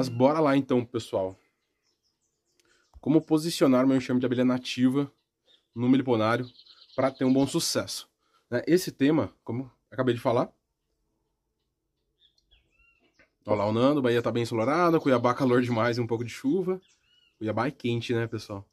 Mas bora lá então, pessoal. Como posicionar meu enxame de abelha nativa no meliponário para ter um bom sucesso? Né? Esse tema, como acabei de falar. Olha lá o Nando, Bahia tá bem ensolarada, Cuiabá calor demais e um pouco de chuva. Cuiabá é quente, né, pessoal?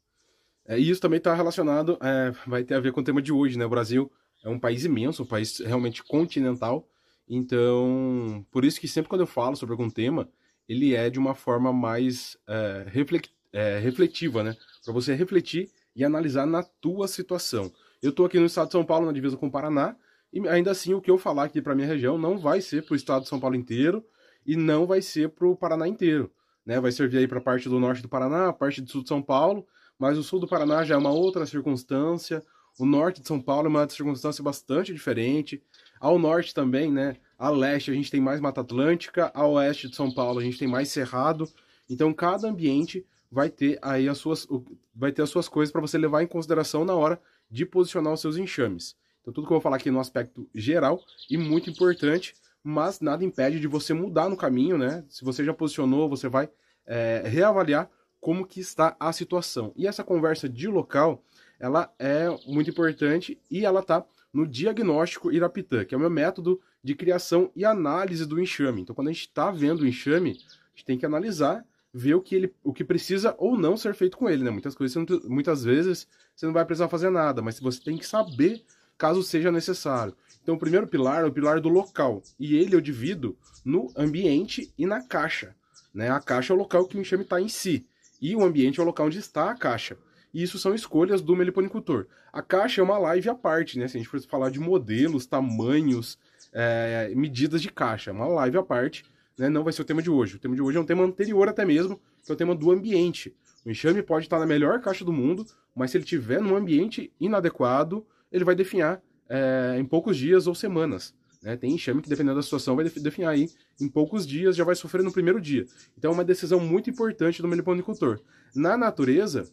É, e isso também está relacionado, é, vai ter a ver com o tema de hoje, né? O Brasil é um país imenso, um país realmente continental. Então, por isso que sempre quando eu falo sobre algum tema, ele é de uma forma mais é, reflect, é, refletiva, né? Para você refletir e analisar na tua situação. Eu estou aqui no estado de São Paulo, na divisa com o Paraná, e ainda assim o que eu falar aqui para minha região não vai ser para o estado de São Paulo inteiro e não vai ser para o Paraná inteiro. Né? Vai servir aí para a parte do norte do Paraná, a parte do sul de São Paulo, mas o sul do Paraná já é uma outra circunstância. O norte de São Paulo é uma circunstância bastante diferente. Ao norte também, né? A leste a gente tem mais Mata Atlântica, a oeste de São Paulo a gente tem mais Cerrado. Então cada ambiente vai ter aí as suas, vai ter as suas coisas para você levar em consideração na hora de posicionar os seus enxames. Então tudo que eu vou falar aqui no aspecto geral e muito importante, mas nada impede de você mudar no caminho, né? Se você já posicionou, você vai é, reavaliar como que está a situação. E essa conversa de local, ela é muito importante e ela está no diagnóstico Irapitã, que é o meu método de criação e análise do enxame. Então, quando a gente está vendo o enxame, a gente tem que analisar, ver o que, ele, o que precisa ou não ser feito com ele. Né? Muitas, coisas, muitas vezes você não vai precisar fazer nada, mas você tem que saber caso seja necessário. Então, o primeiro pilar é o pilar do local, e ele eu divido no ambiente e na caixa. Né? A caixa é o local que o enxame está em si e o ambiente é o local onde está a caixa. E isso são escolhas do meliponicultor. A caixa é uma live à parte, né? Se a gente for falar de modelos, tamanhos, é, medidas de caixa, é uma live à parte, né? Não vai ser o tema de hoje. O tema de hoje é um tema anterior até mesmo, que é o tema do ambiente. O enxame pode estar na melhor caixa do mundo, mas se ele estiver num ambiente inadequado, ele vai definhar é, em poucos dias ou semanas. Né? Tem enxame que, dependendo da situação, vai definir aí em poucos dias, já vai sofrer no primeiro dia. Então é uma decisão muito importante do meliponicultor. Na natureza,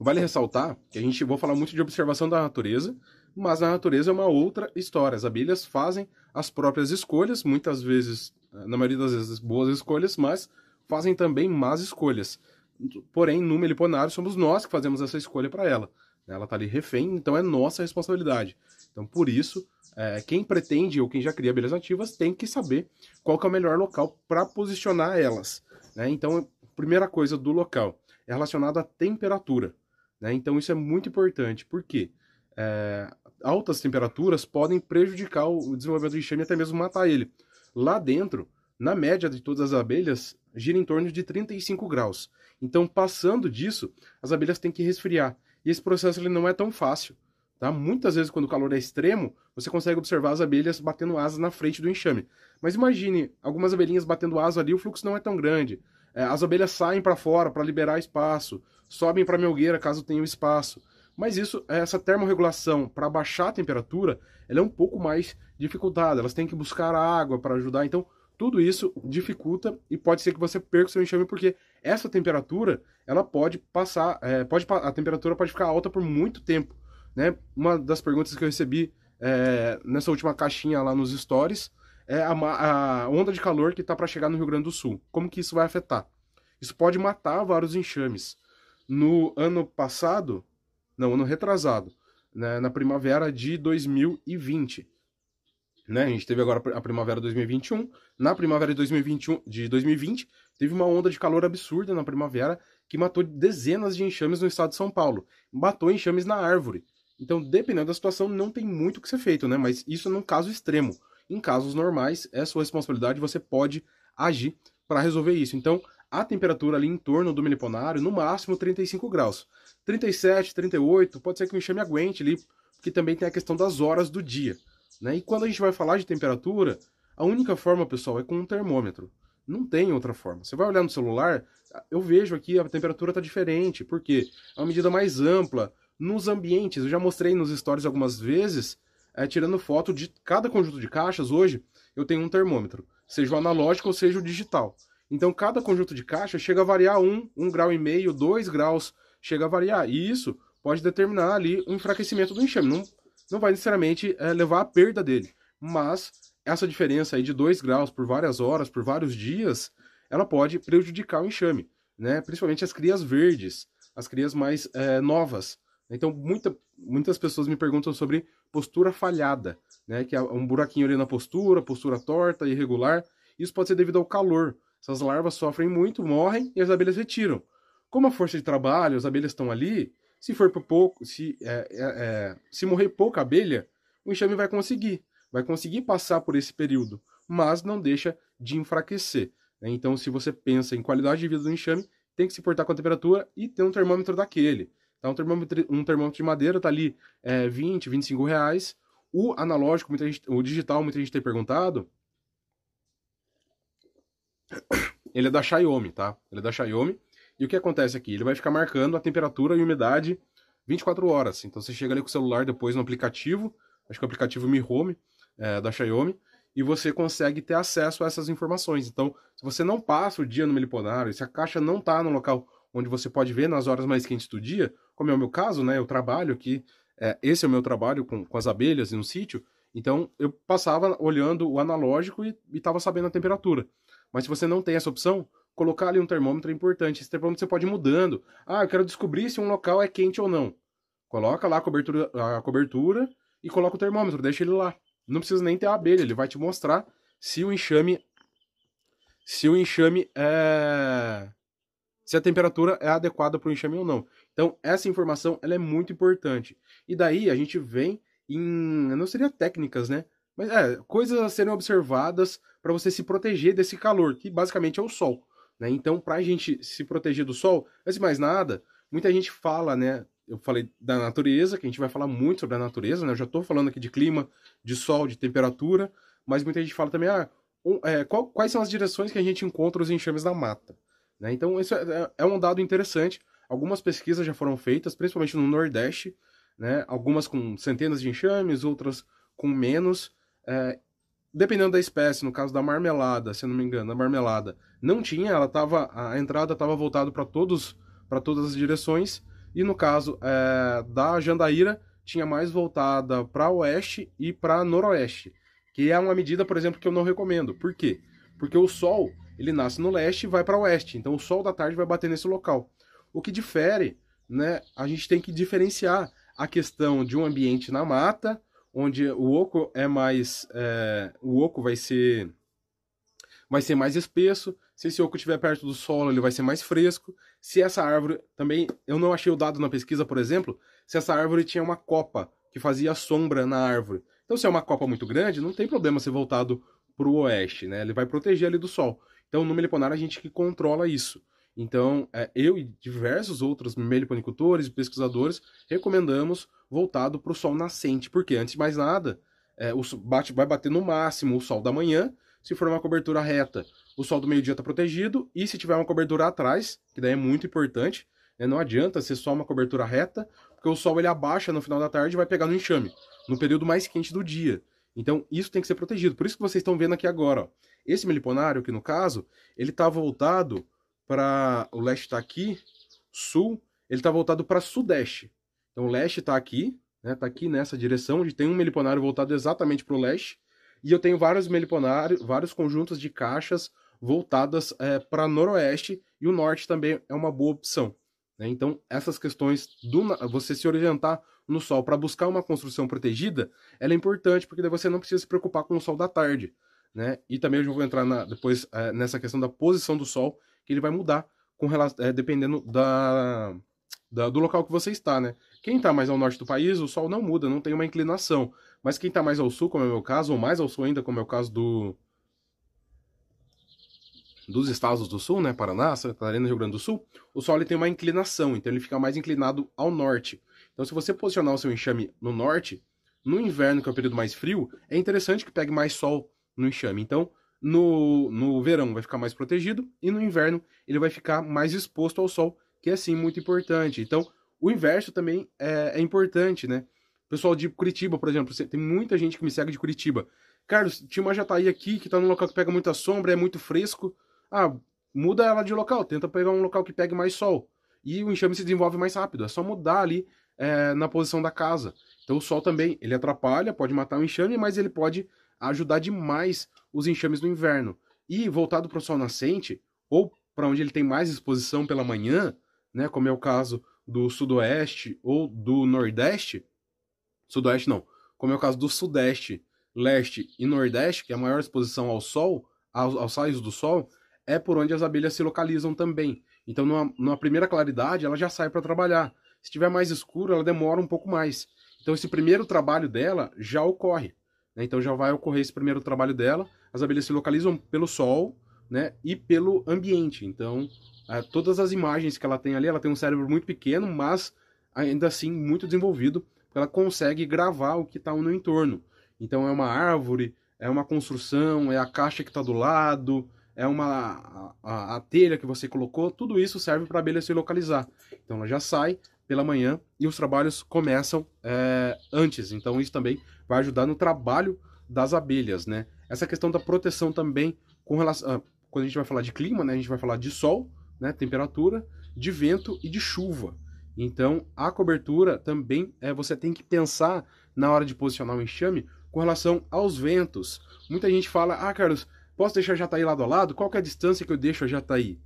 vale ressaltar que a gente vou falar muito de observação da natureza, mas na natureza é uma outra história. As abelhas fazem as próprias escolhas, muitas vezes, na maioria das vezes, boas escolhas, mas fazem também más escolhas. Porém, no meliponário, somos nós que fazemos essa escolha para ela. Ela está ali refém, então é nossa responsabilidade. Então, por isso, é, quem pretende ou quem já cria abelhas nativas tem que saber qual que é o melhor local para posicionar elas. Né? Então, primeira coisa do local é relacionada à temperatura. Né? Então, isso é muito importante, porque é, altas temperaturas podem prejudicar o desenvolvimento do enxame e até mesmo matar ele. Lá dentro, na média de todas as abelhas, gira em torno de 35 graus. Então, passando disso, as abelhas têm que resfriar. E esse processo ele não é tão fácil. Tá? Muitas vezes, quando o calor é extremo, você consegue observar as abelhas batendo asas na frente do enxame. Mas imagine algumas abelhinhas batendo asa ali, o fluxo não é tão grande. É, as abelhas saem para fora para liberar espaço, sobem para a melgueira caso tenha espaço. Mas isso, essa termorregulação para baixar a temperatura, ela é um pouco mais dificultada. Elas têm que buscar água para ajudar. Então, tudo isso dificulta e pode ser que você perca o seu enxame porque essa temperatura, ela pode passar, é, pode, a temperatura pode ficar alta por muito tempo. Né? Uma das perguntas que eu recebi é, nessa última caixinha lá nos stories é a, a onda de calor que está para chegar no Rio Grande do Sul. Como que isso vai afetar? Isso pode matar vários enxames. No ano passado, não, ano retrasado, né, na primavera de 2020, né, a gente teve agora a primavera de 2021, na primavera de 2021, de 2020, teve uma onda de calor absurda na primavera que matou dezenas de enxames no estado de São Paulo. Matou enxames na árvore. Então, dependendo da situação, não tem muito o que ser feito, né? Mas isso num caso extremo. Em casos normais, é sua responsabilidade, você pode agir para resolver isso. Então, a temperatura ali em torno do meliponário, no máximo 35 graus. 37, 38, pode ser que o enxame aguente ali, porque também tem a questão das horas do dia. Né? E quando a gente vai falar de temperatura, a única forma, pessoal, é com um termômetro. Não tem outra forma. Você vai olhar no celular, eu vejo aqui a temperatura está diferente, porque é uma medida mais ampla, nos ambientes. Eu já mostrei nos stories algumas vezes, é, tirando foto de cada conjunto de caixas. Hoje eu tenho um termômetro, seja o analógico ou seja o digital. Então cada conjunto de caixa chega a variar um, um grau e meio, dois graus, chega a variar. E isso pode determinar ali um enfraquecimento do enxame. Não, não vai necessariamente é, levar à perda dele, mas essa diferença aí de 2 graus por várias horas, por vários dias, ela pode prejudicar o enxame, né? Principalmente as crias verdes, as crias mais é, novas. Então, muita, muitas pessoas me perguntam sobre postura falhada, né? Que é um buraquinho ali na postura, postura torta, irregular. Isso pode ser devido ao calor. Essas larvas sofrem muito, morrem e as abelhas retiram. Como a força de trabalho, as abelhas estão ali, se for por pouco, se, é, é, é, se morrer pouca abelha, o enxame vai conseguir, vai conseguir passar por esse período, mas não deixa de enfraquecer. Né? Então, se você pensa em qualidade de vida do enxame, tem que se portar com a temperatura e ter um termômetro daquele. Tá? Um, termômetro, um termômetro de madeira tá ali é, 20, 25 reais. O analógico, muita gente, o digital, muita gente tem perguntado. Ele é da Xiaomi, tá? Ele é da Xiaomi. E o que acontece aqui? Ele vai ficar marcando a temperatura e umidade 24 horas. Então você chega ali com o celular depois no aplicativo, acho que é o aplicativo Mi Home é, da Xiaomi, e você consegue ter acesso a essas informações. Então, se você não passa o dia no meliponário, se a caixa não está no local onde você pode ver nas horas mais quentes do dia, como é o meu caso, né? Eu trabalho aqui, é, esse é o meu trabalho com, com as abelhas no sítio, então eu passava olhando o analógico e estava sabendo a temperatura. Mas se você não tem essa opção, colocar ali um termômetro é importante. Esse termômetro você pode ir mudando. Ah, eu quero descobrir se um local é quente ou não. Coloca lá a cobertura, a cobertura e coloca o termômetro, deixa ele lá. Não precisa nem ter a abelha, ele vai te mostrar se o enxame se o enxame é se a temperatura é adequada para o enxame ou não. Então, essa informação ela é muito importante. E daí a gente vem em, não seria técnicas, né? Mas é, coisas a serem observadas para você se proteger desse calor, que basicamente é o sol. Né? Então, para a gente se proteger do sol, antes de mais nada, muita gente fala, né? Eu falei da natureza, que a gente vai falar muito sobre a natureza, né? Eu já estou falando aqui de clima, de sol, de temperatura, mas muita gente fala também, ah, é, qual, quais são as direções que a gente encontra os enxames na mata? Né? Então, isso é, é, é um dado interessante. Algumas pesquisas já foram feitas, principalmente no Nordeste, né? algumas com centenas de enxames, outras com menos. É, dependendo da espécie, no caso da marmelada, se eu não me engano, a marmelada não tinha, ela tava, a entrada estava voltada para todos, para todas as direções, e no caso é, da jandaíra tinha mais voltada para oeste e para noroeste, que é uma medida, por exemplo, que eu não recomendo. Por quê? Porque o sol ele nasce no leste e vai para oeste, então o sol da tarde vai bater nesse local. O que difere, né? A gente tem que diferenciar a questão de um ambiente na mata onde o oco é mais. É, o oco vai ser. Vai ser mais espesso. Se esse oco estiver perto do solo, ele vai ser mais fresco. Se essa árvore. Também, eu não achei o dado na pesquisa, por exemplo, se essa árvore tinha uma copa que fazia sombra na árvore. Então, se é uma copa muito grande, não tem problema ser voltado para o oeste, né? Ele vai proteger ali do sol. Então, no meliponar, a gente que controla isso. Então, é, eu e diversos outros meliponicultores e pesquisadores recomendamos voltado para o sol nascente, porque antes de mais nada, é, o bate, vai bater no máximo o sol da manhã, se for uma cobertura reta, o sol do meio-dia está protegido, e se tiver uma cobertura atrás, que daí é muito importante, né, não adianta ser só uma cobertura reta, porque o sol ele abaixa no final da tarde e vai pegar no enxame, no período mais quente do dia. Então, isso tem que ser protegido. Por isso que vocês estão vendo aqui agora. Ó. Esse meliponário aqui, no caso, ele está voltado para... O leste está aqui, sul, ele está voltado para sudeste. Então o leste está aqui, né? Tá aqui nessa direção, onde tem um meliponário voltado exatamente para o leste. E eu tenho vários meliponários, vários conjuntos de caixas voltadas é, para noroeste e o norte também é uma boa opção. Né? Então essas questões do você se orientar no sol para buscar uma construção protegida, ela é importante porque daí você não precisa se preocupar com o sol da tarde, né? E também eu vou entrar na, depois é, nessa questão da posição do sol que ele vai mudar com é, dependendo da, da, do local que você está, né? Quem está mais ao norte do país, o sol não muda, não tem uma inclinação. Mas quem está mais ao sul, como é o meu caso, ou mais ao sul ainda, como é o caso do dos estados do sul, né, Paraná, Santa Catarina, Rio Grande do Sul, o sol ele tem uma inclinação, então ele fica mais inclinado ao norte. Então se você posicionar o seu enxame no norte, no inverno, que é o período mais frio, é interessante que pegue mais sol no enxame. Então, no, no verão vai ficar mais protegido e no inverno ele vai ficar mais exposto ao sol, que é sim muito importante. Então, o inverso também é, é importante, né? Pessoal de Curitiba, por exemplo, tem muita gente que me segue de Curitiba. Carlos, tinha uma jataí aqui que tá num local que pega muita sombra, é muito fresco. Ah, muda ela de local, tenta pegar um local que pegue mais sol. E o enxame se desenvolve mais rápido, é só mudar ali é, na posição da casa. Então o sol também, ele atrapalha, pode matar o enxame, mas ele pode ajudar demais os enxames do inverno. E voltado para o sol nascente, ou para onde ele tem mais exposição pela manhã, né, como é o caso do sudoeste ou do nordeste, sudoeste não, como é o caso do sudeste, leste e nordeste, que é a maior exposição ao sol, aos, aos raios do sol, é por onde as abelhas se localizam também. Então, numa, numa primeira claridade, ela já sai para trabalhar. Se tiver mais escuro, ela demora um pouco mais. Então, esse primeiro trabalho dela já ocorre. Né? Então, já vai ocorrer esse primeiro trabalho dela. As abelhas se localizam pelo sol né? e pelo ambiente. Então, é, todas as imagens que ela tem ali, ela tem um cérebro muito pequeno, mas ainda assim muito desenvolvido. Ela consegue gravar o que está no entorno. Então, é uma árvore, é uma construção, é a caixa que está do lado, é uma a, a, a, telha que você colocou, tudo isso serve para a abelha se localizar. Então ela já sai pela manhã e os trabalhos começam é, antes. Então isso também vai ajudar no trabalho das abelhas, né? Essa questão da proteção também com relação ah, quando a gente vai falar de clima, né? A gente vai falar de sol, né? Temperatura, de vento e de chuva. Então a cobertura também é você tem que pensar na hora de posicionar o enxame com relação aos ventos. Muita gente fala, ah, Carlos, posso deixar a Jataí lado a lado? Qual é a distância que eu deixo a Jataí?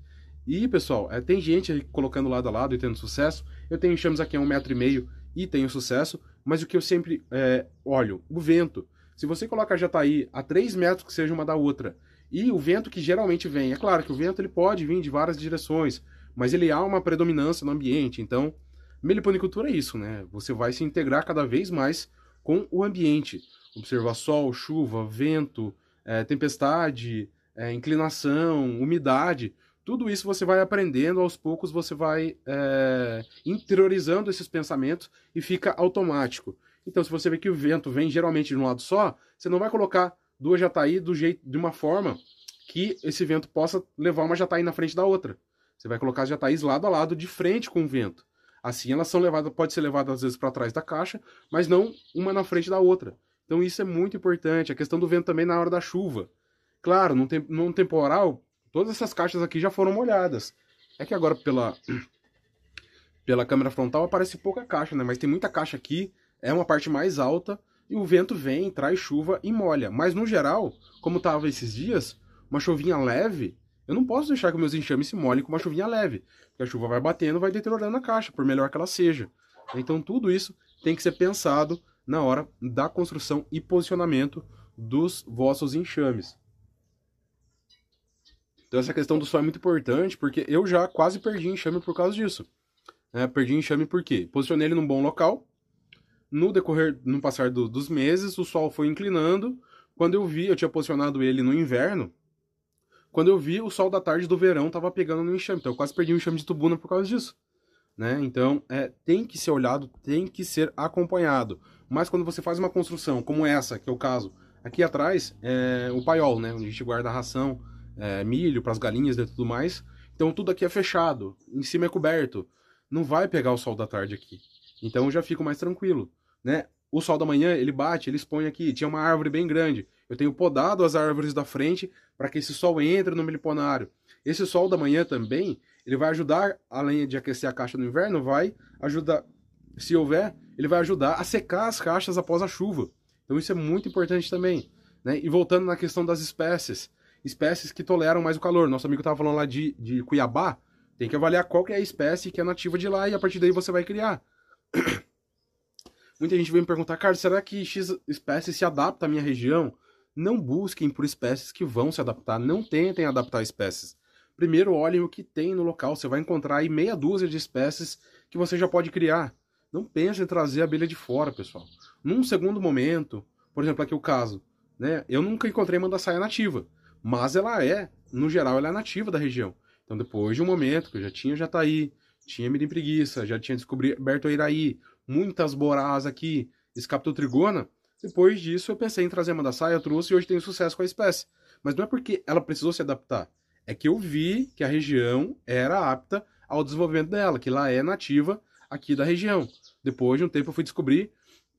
E, pessoal, é, tem gente colocando lado a lado e tendo sucesso. Eu tenho enxames aqui a um metro e meio e tenho sucesso. Mas o que eu sempre é, olho, o vento. Se você coloca a Jataí a 3 metros que seja uma da outra, e o vento que geralmente vem, é claro que o vento ele pode vir de várias direções, mas ele há uma predominância no ambiente. Então, meliponicultura é isso, né? Você vai se integrar cada vez mais com o ambiente observar sol, chuva, vento, é, tempestade, é, inclinação, umidade. Tudo isso você vai aprendendo, aos poucos você vai é, interiorizando esses pensamentos e fica automático. Então, se você vê que o vento vem geralmente de um lado só, você não vai colocar duas jataí do jeito, de uma forma que esse vento possa levar uma jataí na frente da outra. Você vai colocar as jataís lado a lado, de frente com o vento. Assim, elas são levadas, pode ser levadas às vezes para trás da caixa, mas não uma na frente da outra. Então isso é muito importante. A questão do vento também na hora da chuva. Claro, num, tem, num temporal, todas essas caixas aqui já foram molhadas. É que agora pela, pela câmera frontal aparece pouca caixa, né? Mas tem muita caixa aqui, é uma parte mais alta, e o vento vem, traz chuva e molha. Mas no geral, como tava esses dias, uma chuvinha leve, eu não posso deixar que meus enxames se molhem com uma chuvinha leve. Porque a chuva vai batendo, vai deteriorando a caixa, por melhor que ela seja. Então tudo isso tem que ser pensado na hora da construção e posicionamento dos vossos enxames. Então essa questão do sol é muito importante, porque eu já quase perdi enxame por causa disso. É, perdi enxame por quê? Posicionei ele num bom local, no decorrer, no passar do, dos meses, o sol foi inclinando, quando eu vi, eu tinha posicionado ele no inverno, quando eu vi, o sol da tarde do verão estava pegando no enxame, então eu quase perdi o enxame de tubuna por causa disso. Né? Então, é, tem que ser olhado, tem que ser acompanhado. Mas quando você faz uma construção como essa, que é o caso, aqui atrás é o paiol, né? Onde a gente guarda a ração, é, milho para as galinhas e tudo mais. Então tudo aqui é fechado, em cima é coberto. Não vai pegar o sol da tarde aqui. Então eu já fico mais tranquilo, né? O sol da manhã, ele bate, ele expõe aqui. Tinha uma árvore bem grande. Eu tenho podado as árvores da frente para que esse sol entre no meliponário. Esse sol da manhã também, ele vai ajudar, além de aquecer a caixa no inverno, vai ajudar, se houver, ele vai ajudar a secar as caixas após a chuva. Então isso é muito importante também. Né? E voltando na questão das espécies, espécies que toleram mais o calor. Nosso amigo estava falando lá de, de Cuiabá, tem que avaliar qual que é a espécie que é nativa de lá e a partir daí você vai criar. Muita gente vem me perguntar, cara, será que X espécie se adapta à minha região? Não busquem por espécies que vão se adaptar, não tentem adaptar espécies. Primeiro olhem o que tem no local, você vai encontrar aí meia dúzia de espécies que você já pode criar. Não pense em trazer a abelha de fora, pessoal. Num segundo momento, por exemplo, aqui o caso, né? Eu nunca encontrei mandaçaia nativa, mas ela é, no geral, ela é nativa da região. Então, depois de um momento que eu já tinha Jataí, tinha Mirim Preguiça, já tinha descoberto a Iraí, muitas borás aqui, Escaptotrigona, depois disso eu pensei em trazer a mandaçaia, trouxe e hoje tenho sucesso com a espécie. Mas não é porque ela precisou se adaptar, é que eu vi que a região era apta ao desenvolvimento dela, que lá é nativa aqui da região. Depois de um tempo eu fui descobrir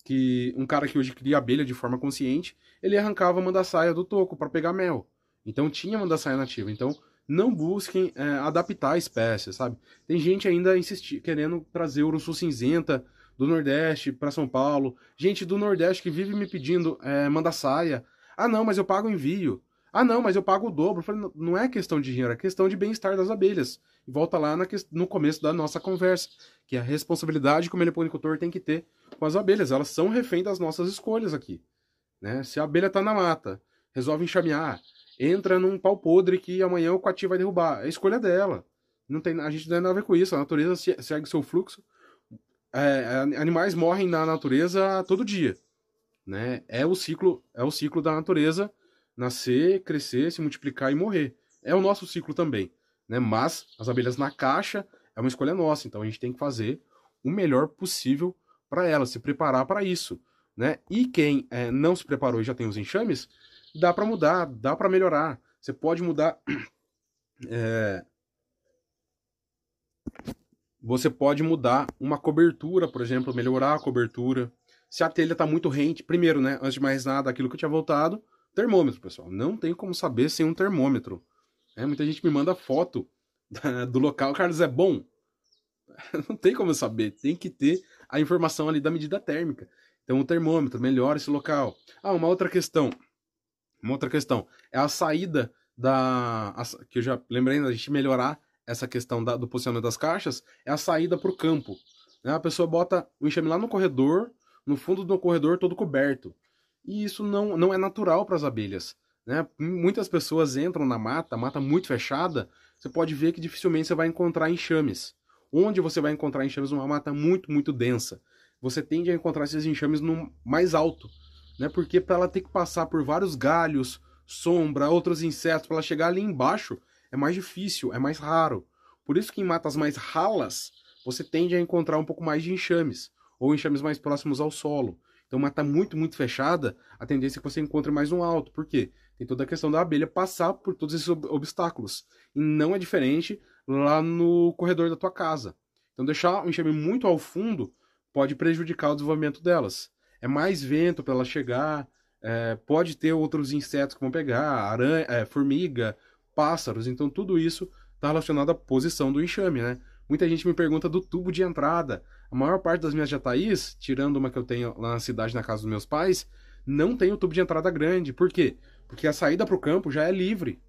que um cara que hoje cria abelha de forma consciente, ele arrancava a mandaçaia do toco para pegar mel. Então tinha mandaçaia nativa. Então não busquem é, adaptar a espécie, sabe? Tem gente ainda insistir, querendo trazer urso cinzenta do Nordeste para São Paulo. Gente do Nordeste que vive me pedindo é, mandaçaia. Ah, não, mas eu pago envio. Ah, não, mas eu pago o dobro. Falei, não é questão de dinheiro, é questão de bem-estar das abelhas. E volta lá na, no começo da nossa conversa, que a responsabilidade que o meliponicultor tem que ter com as abelhas. Elas são refém das nossas escolhas aqui. Né? Se a abelha está na mata, resolve enxamear, entra num pau podre que amanhã o coati vai derrubar, é escolha dela. Não tem, a gente não tem nada a ver com isso, a natureza segue seu fluxo. É, animais morrem na natureza todo dia. Né? É o ciclo, é o ciclo da natureza nascer, crescer, se multiplicar e morrer. É o nosso ciclo também, né? Mas as abelhas na caixa é uma escolha nossa, então a gente tem que fazer o melhor possível para elas, se preparar para isso, né? E quem é, não se preparou e já tem os enxames, dá para mudar, dá para melhorar. Você pode mudar. É... Você pode mudar uma cobertura, por exemplo, melhorar a cobertura. Se a telha está muito rente, primeiro, né? Antes de mais nada, aquilo que eu tinha voltado, Termômetro, pessoal. Não tem como saber sem um termômetro. É, muita gente me manda foto do local. Carlos, é bom? Não tem como saber. Tem que ter a informação ali da medida térmica. Então, o termômetro melhora esse local. Ah, uma outra questão. Uma outra questão. É a saída da. Que eu já lembrei da gente melhorar essa questão da, do posicionamento das caixas. É a saída para o campo. Né? A pessoa bota o enxame lá no corredor, no fundo do corredor todo coberto. E isso não, não é natural para as abelhas. Né? Muitas pessoas entram na mata, mata muito fechada, você pode ver que dificilmente você vai encontrar enxames. Onde você vai encontrar enxames numa mata muito, muito densa? Você tende a encontrar esses enxames no mais alto, né? Porque para ela ter que passar por vários galhos, sombra, outros insetos, para ela chegar ali embaixo, é mais difícil, é mais raro. Por isso que em matas mais ralas, você tende a encontrar um pouco mais de enxames, ou enxames mais próximos ao solo. Então, uma tá muito, muito fechada, a tendência é que você encontre mais um alto. Por quê? Tem toda a questão da abelha passar por todos esses obstáculos. E não é diferente lá no corredor da tua casa. Então, deixar o enxame muito ao fundo pode prejudicar o desenvolvimento delas. É mais vento para ela chegar, é, pode ter outros insetos que vão pegar, aranha, é, formiga, pássaros. Então, tudo isso está relacionado à posição do enxame, né? Muita gente me pergunta do tubo de entrada. A maior parte das minhas jataís, tirando uma que eu tenho lá na cidade, na casa dos meus pais, não tem o tubo de entrada grande. Por quê? Porque a saída para o campo já é livre.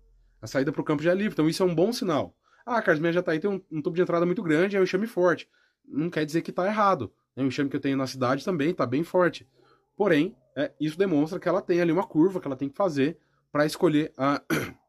A saída para o campo já é livre. Então isso é um bom sinal. Ah, Carlos, minha jataí tem um, um tubo de entrada muito grande, é um enxame forte. Não quer dizer que está errado. O enxame que eu tenho na cidade também está bem forte. Porém, é, isso demonstra que ela tem ali uma curva que ela tem que fazer para escolher a.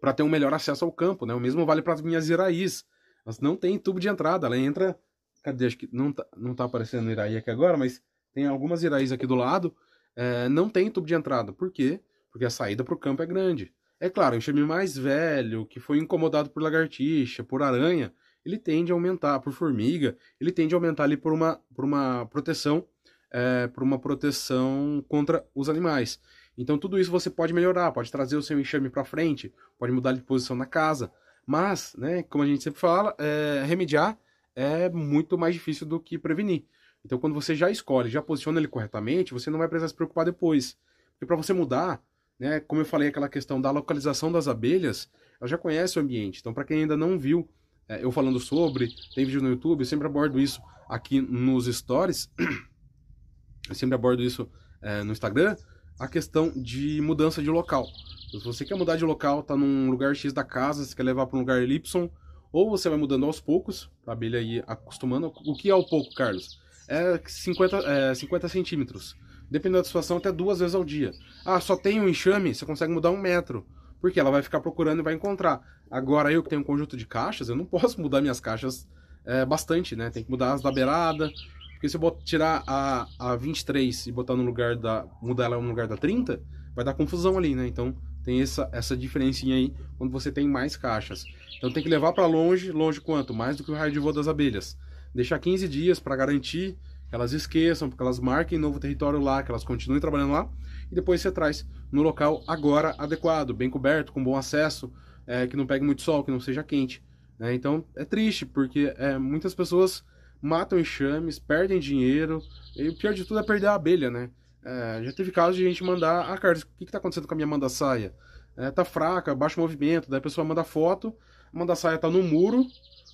para ter um melhor acesso ao campo, né? O mesmo vale para as minhas iraís. Elas não tem tubo de entrada, ela entra. Cadê? Acho que não tá, não tá aparecendo Iraí aqui agora, mas tem algumas Iraís aqui do lado. É, não tem tubo de entrada. Por quê? Porque a saída para o campo é grande. É claro, o enxame mais velho, que foi incomodado por lagartixa, por aranha, ele tende a aumentar, por formiga, ele tende a aumentar ali por uma, por uma proteção, é, por uma proteção contra os animais. Então tudo isso você pode melhorar, pode trazer o seu enxame para frente, pode mudar de posição na casa. Mas, né, como a gente sempre fala, é, remediar é muito mais difícil do que prevenir. Então, quando você já escolhe, já posiciona ele corretamente, você não vai precisar se preocupar depois. Porque para você mudar, né, como eu falei, aquela questão da localização das abelhas, ela já conhece o ambiente. Então, para quem ainda não viu é, eu falando sobre, tem vídeo no YouTube, eu sempre abordo isso aqui nos stories, eu sempre abordo isso é, no Instagram, a questão de mudança de local. Se você quer mudar de local, tá num lugar X da casa, você quer levar para um lugar Y, ou você vai mudando aos poucos, a abelha ir acostumando. O que é o pouco, Carlos? É 50, é 50 centímetros. Dependendo da situação, até duas vezes ao dia. Ah, só tem um enxame, você consegue mudar um metro. Porque ela vai ficar procurando e vai encontrar. Agora, eu que tenho um conjunto de caixas, eu não posso mudar minhas caixas é, bastante, né? Tem que mudar as da beirada. Porque se eu tirar a, a 23 e botar no lugar da. mudar ela no lugar da 30, vai dar confusão ali, né? Então tem essa, essa diferencinha aí quando você tem mais caixas. Então tem que levar para longe, longe quanto? Mais do que o raio de voo das abelhas. Deixar 15 dias para garantir que elas esqueçam, porque elas marquem novo território lá, que elas continuem trabalhando lá, e depois você traz no local agora adequado, bem coberto, com bom acesso, é, que não pegue muito sol, que não seja quente. Né? Então é triste, porque é, muitas pessoas matam enxames, perdem dinheiro, e o pior de tudo é perder a abelha, né? É, já teve casos de gente mandar, ah, Carlos, o que está acontecendo com a minha manda-saia? É, tá fraca, baixo movimento, daí a pessoa manda foto, a manda-saia tá no muro,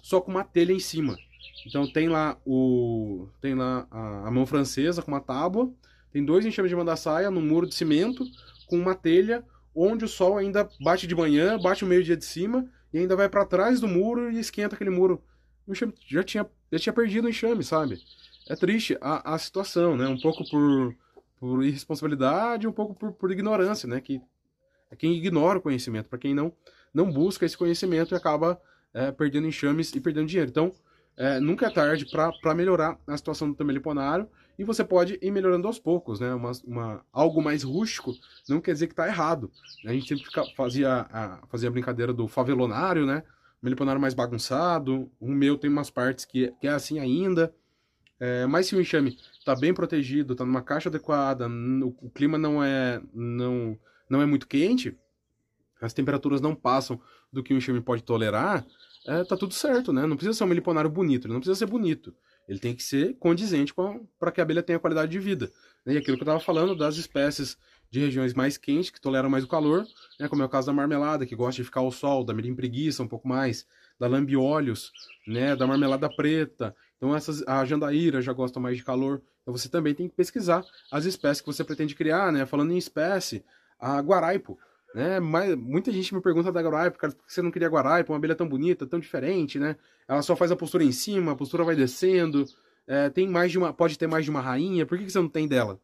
só com uma telha em cima. Então tem lá o tem lá a, a mão francesa com uma tábua, tem dois enxames de manda-saia no muro de cimento, com uma telha onde o sol ainda bate de manhã, bate o meio-dia de cima e ainda vai para trás do muro e esquenta aquele muro. O enxame já tinha, já tinha perdido o enxame, sabe? É triste a, a situação, né? Um pouco por, por irresponsabilidade, um pouco por, por ignorância, né? Que é quem ignora o conhecimento, para quem não, não busca esse conhecimento e acaba é, perdendo enxames e perdendo dinheiro. Então, é, nunca é tarde para melhorar a situação do tameliponário e você pode ir melhorando aos poucos, né? Uma, uma, algo mais rústico não quer dizer que está errado. A gente sempre fazia a, fazia a brincadeira do favelonário, né? Meliponário mais bagunçado, o meu tem umas partes que, que é assim ainda. É, mas se o enxame está bem protegido, está numa caixa adequada, o, o clima não é, não, não é muito quente, as temperaturas não passam do que o enxame pode tolerar, é, tá tudo certo, né? Não precisa ser um meliponário bonito, ele não precisa ser bonito. Ele tem que ser condizente para que a abelha tenha qualidade de vida. E aquilo que eu estava falando das espécies de regiões mais quentes, que toleram mais o calor, né? como é o caso da marmelada, que gosta de ficar ao sol, da mirim preguiça um pouco mais, da lambiolhos, né? da marmelada preta. Então essas, a jandaíra já gosta mais de calor. Então você também tem que pesquisar as espécies que você pretende criar, né? Falando em espécie, a guaraipo. Né? Mas, muita gente me pergunta da Guaraipa, cara, por que você não queria Guaraipa? Uma abelha tão bonita, tão diferente, né? Ela só faz a postura em cima, a postura vai descendo, é, tem mais de uma, pode ter mais de uma rainha, por que, que você não tem dela?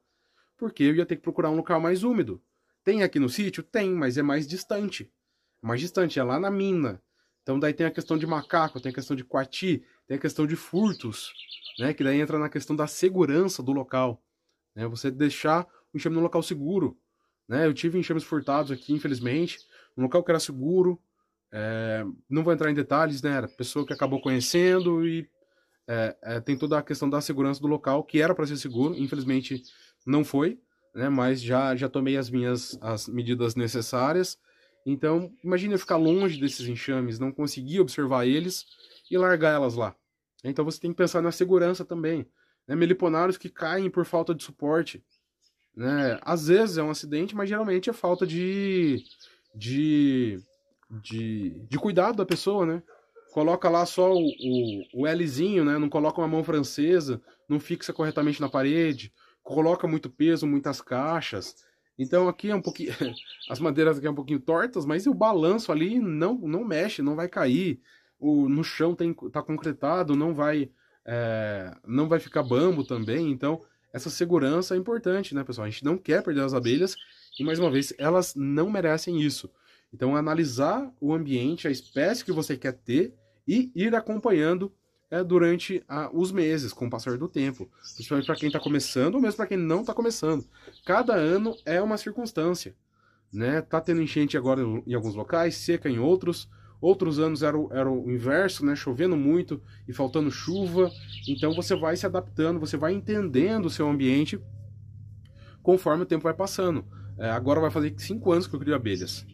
Porque eu ia ter que procurar um local mais úmido. Tem aqui no sítio? Tem, mas é mais distante. Mais distante, é lá na mina. Então daí tem a questão de macaco, tem a questão de coati, tem a questão de furtos, né? Que daí entra na questão da segurança do local. Né? Você deixar o enxame no local seguro. Né? Eu tive enxames furtados aqui, infelizmente, um local que era seguro. É, não vou entrar em detalhes, né? Era pessoa que acabou conhecendo e é, é, tem toda a questão da segurança do local, que era para ser seguro, infelizmente não foi, né? Mas já, já tomei as minhas as medidas necessárias. Então, imagine eu ficar longe desses enxames, não conseguir observar eles e largar elas lá. Então você tem que pensar na segurança também. Né? Meliponários que caem por falta de suporte. Né? Às vezes é um acidente, mas geralmente é falta de, de, de, de cuidado da pessoa, né? Coloca lá só o, o, o Lzinho, né? Não coloca uma mão francesa, não fixa corretamente na parede, coloca muito peso, muitas caixas. Então aqui é um pouquinho. As madeiras aqui é um pouquinho tortas, mas o balanço ali não, não mexe, não vai cair. O, no chão tem, tá concretado, não vai. É, não vai ficar bambo também. Então essa segurança é importante, né, pessoal? A gente não quer perder as abelhas e, mais uma vez, elas não merecem isso. Então, analisar o ambiente, a espécie que você quer ter e ir acompanhando é, durante a, os meses, com o passar do tempo. Principalmente para quem está começando ou mesmo para quem não está começando. Cada ano é uma circunstância. Né? Tá tendo enchente agora em alguns locais, seca em outros. Outros anos era o, era o inverso, né? Chovendo muito e faltando chuva. Então você vai se adaptando, você vai entendendo o seu ambiente conforme o tempo vai passando. É, agora vai fazer cinco anos que eu crio abelhas.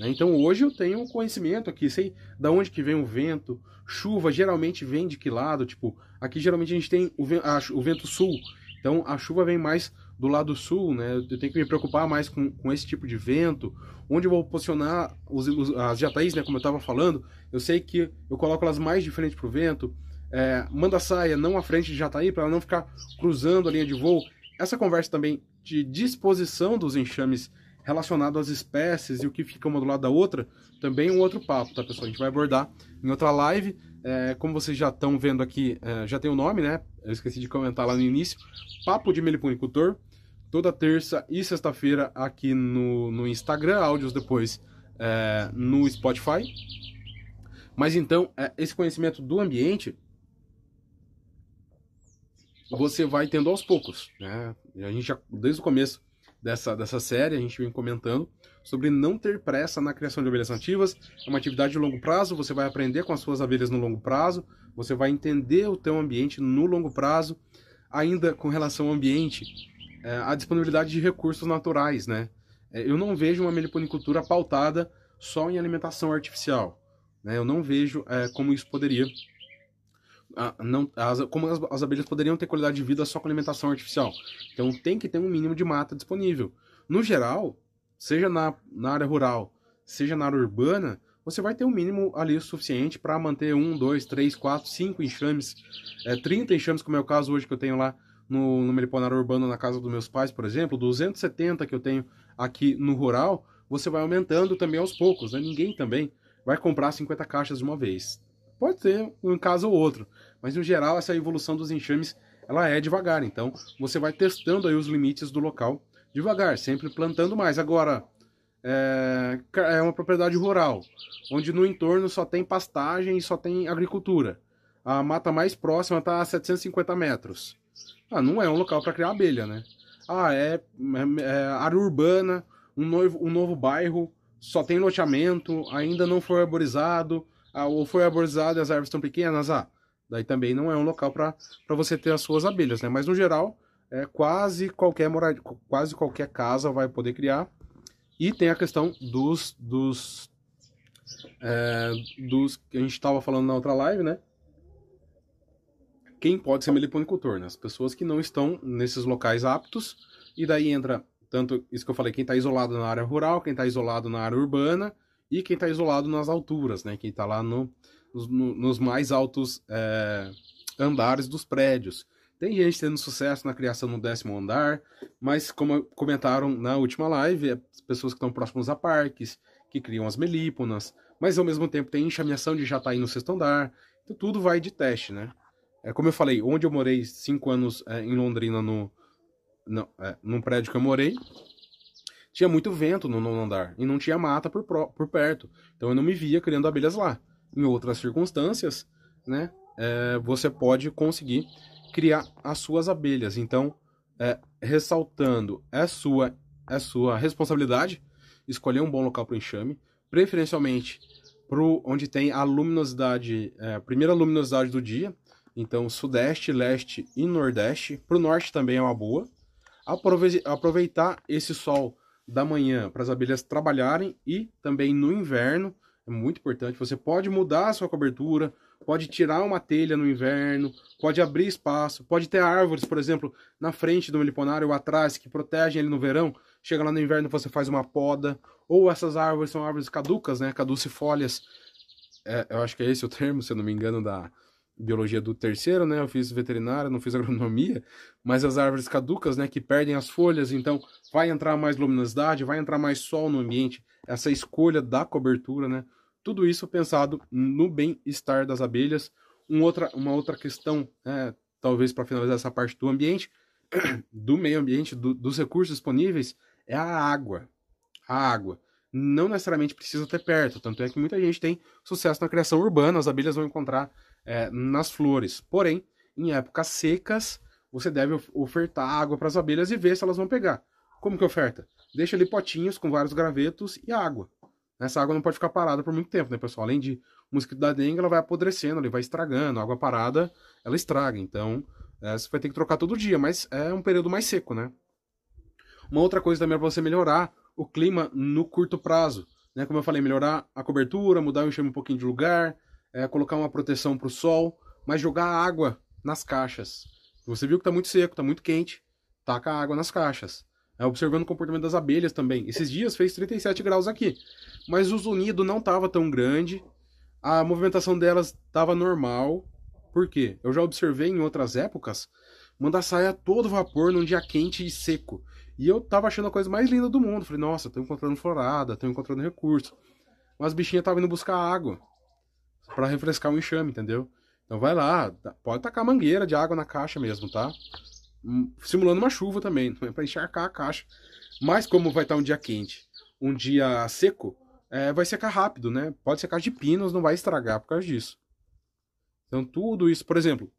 Né? Então hoje eu tenho conhecimento aqui, sei da onde que vem o vento, chuva geralmente vem de que lado, tipo, aqui geralmente a gente tem o, a, o vento sul, então a chuva vem mais do lado sul, né? Eu tenho que me preocupar mais com, com esse tipo de vento, onde eu vou posicionar os, os, as jataís, né? Como eu estava falando, eu sei que eu coloco elas mais de frente para o vento, é, manda saia não à frente de jataí para ela não ficar cruzando a linha de voo. Essa conversa também de disposição dos enxames relacionado às espécies e o que fica uma do lado da outra, também um outro papo, tá pessoal? A gente vai abordar em outra live. É, como vocês já estão vendo aqui, é, já tem o nome, né? Eu esqueci de comentar lá no início. Papo de Meliponicultor, toda terça e sexta-feira aqui no, no Instagram, áudios depois é, no Spotify. Mas então, é, esse conhecimento do ambiente você vai tendo aos poucos, né? A gente já, desde o começo dessa, dessa série, a gente vem comentando sobre não ter pressa na criação de abelhas nativas. É uma atividade de longo prazo, você vai aprender com as suas abelhas no longo prazo, você vai entender o teu ambiente no longo prazo. Ainda com relação ao ambiente, é, a disponibilidade de recursos naturais, né? É, eu não vejo uma meliponicultura pautada só em alimentação artificial. Né? Eu não vejo é, como isso poderia não, as, como as, as, abelhas poderiam ter qualidade de vida só com alimentação artificial. Então tem que ter um mínimo de mata disponível. No geral, seja na, na área rural, seja na área urbana, você vai ter um mínimo ali suficiente para manter um, dois, três, quatro, cinco enxames, é, 30 enxames, como é o caso hoje que eu tenho lá no, no meliponário urbano na casa dos meus pais, por exemplo, 270 que eu tenho aqui no rural, você vai aumentando também aos poucos, né? Ninguém também vai comprar 50 caixas de uma vez. Pode ter um caso ou outro, mas no geral essa evolução dos enxames ela é devagar, então você vai testando aí os limites do local devagar, sempre plantando mais. Agora, é, é uma propriedade rural, onde no entorno só tem pastagem e só tem agricultura. A mata mais próxima está a 750 metros. Ah, não é um local para criar abelha, né? Ah, é, é, é, área urbana, um novo, um novo bairro, só tem loteamento, ainda não foi arborizado, ah, ou foi arborizado e as árvores estão pequenas, ah, daí também não é um local para você ter as suas abelhas, né? Mas no geral, é, quase qualquer moradia, quase qualquer casa vai poder criar. E tem a questão dos dos é, dos que a gente estava falando na outra live, né? Quem pode ser meliponicultor, né? As pessoas que não estão nesses locais aptos e daí entra tanto isso que eu falei, quem está isolado na área rural, quem está isolado na área urbana e quem está isolado nas alturas, né? Quem está lá no, no, nos mais altos é, andares dos prédios. Tem gente tendo sucesso na criação no décimo andar, mas como comentaram na última live, é pessoas que estão próximas a parques, que criam as melíponas, mas ao mesmo tempo tem enxameação de jataí no sexto andar. Então tudo vai de teste, né? É como eu falei, onde eu morei cinco anos é, em Londrina, no, no, é, num prédio que eu morei, tinha muito vento no nono andar e não tinha mata por, por perto. Então eu não me via criando abelhas lá. Em outras circunstâncias, né, é, você pode conseguir criar as suas abelhas. Então, é, ressaltando, é sua, é sua responsabilidade escolher um bom local para o enxame, preferencialmente pro onde tem a luminosidade, é, a primeira luminosidade do dia. Então, sudeste, leste e nordeste. Para o norte também é uma boa. Aproveitar esse sol da manhã para as abelhas trabalharem e também no inverno é muito importante. Você pode mudar a sua cobertura, pode tirar uma telha no inverno, pode abrir espaço, pode ter árvores, por exemplo, na frente do meliponário ou atrás que protegem ele no verão. Chega lá no inverno você faz uma poda, ou essas árvores são árvores caducas, né, caducifólias. É, eu acho que é esse o termo, se eu não me engano, da biologia do terceiro, né? Eu fiz veterinária, não fiz agronomia, mas as árvores caducas, né, que perdem as folhas, então vai entrar mais luminosidade, vai entrar mais sol no ambiente, essa escolha da cobertura, né? Tudo isso pensado no bem-estar das abelhas. Um outra, uma outra questão, é, talvez para finalizar essa parte do ambiente, do meio ambiente, do, dos recursos disponíveis, é a água. A água. Não necessariamente precisa ter perto, tanto é que muita gente tem sucesso na criação urbana, as abelhas vão encontrar é, nas flores. Porém, em épocas secas, você deve ofertar água para as abelhas e ver se elas vão pegar. Como que oferta? Deixa ali potinhos com vários gravetos e água. Essa água não pode ficar parada por muito tempo, né, pessoal? Além de o mosquito da dengue, ela vai apodrecendo, ele vai estragando. A água parada, ela estraga. Então, é, você vai ter que trocar todo dia, mas é um período mais seco, né? Uma outra coisa também é para você melhorar o clima no curto prazo. Né? Como eu falei, melhorar a cobertura, mudar o enxame um pouquinho de lugar, é, colocar uma proteção para o sol, mas jogar água nas caixas. Você viu que está muito seco, está muito quente, taca água nas caixas. É, observando o comportamento das abelhas também. Esses dias fez 37 graus aqui, mas o zunido não estava tão grande, a movimentação delas estava normal. Por quê? Eu já observei em outras épocas mandar sair todo vapor num dia quente e seco. E eu tava achando a coisa mais linda do mundo. Falei, nossa, tô encontrando florada, tô encontrando recurso. Mas as bichinhas estavam indo buscar água para refrescar o enxame, entendeu? Então vai lá, pode tacar mangueira de água na caixa mesmo, tá? Hum, simulando uma chuva também, para encharcar a caixa. Mas como vai estar um dia quente, um dia seco, é, vai secar rápido, né? Pode secar de pinos, não vai estragar por causa disso. Então tudo isso, por exemplo,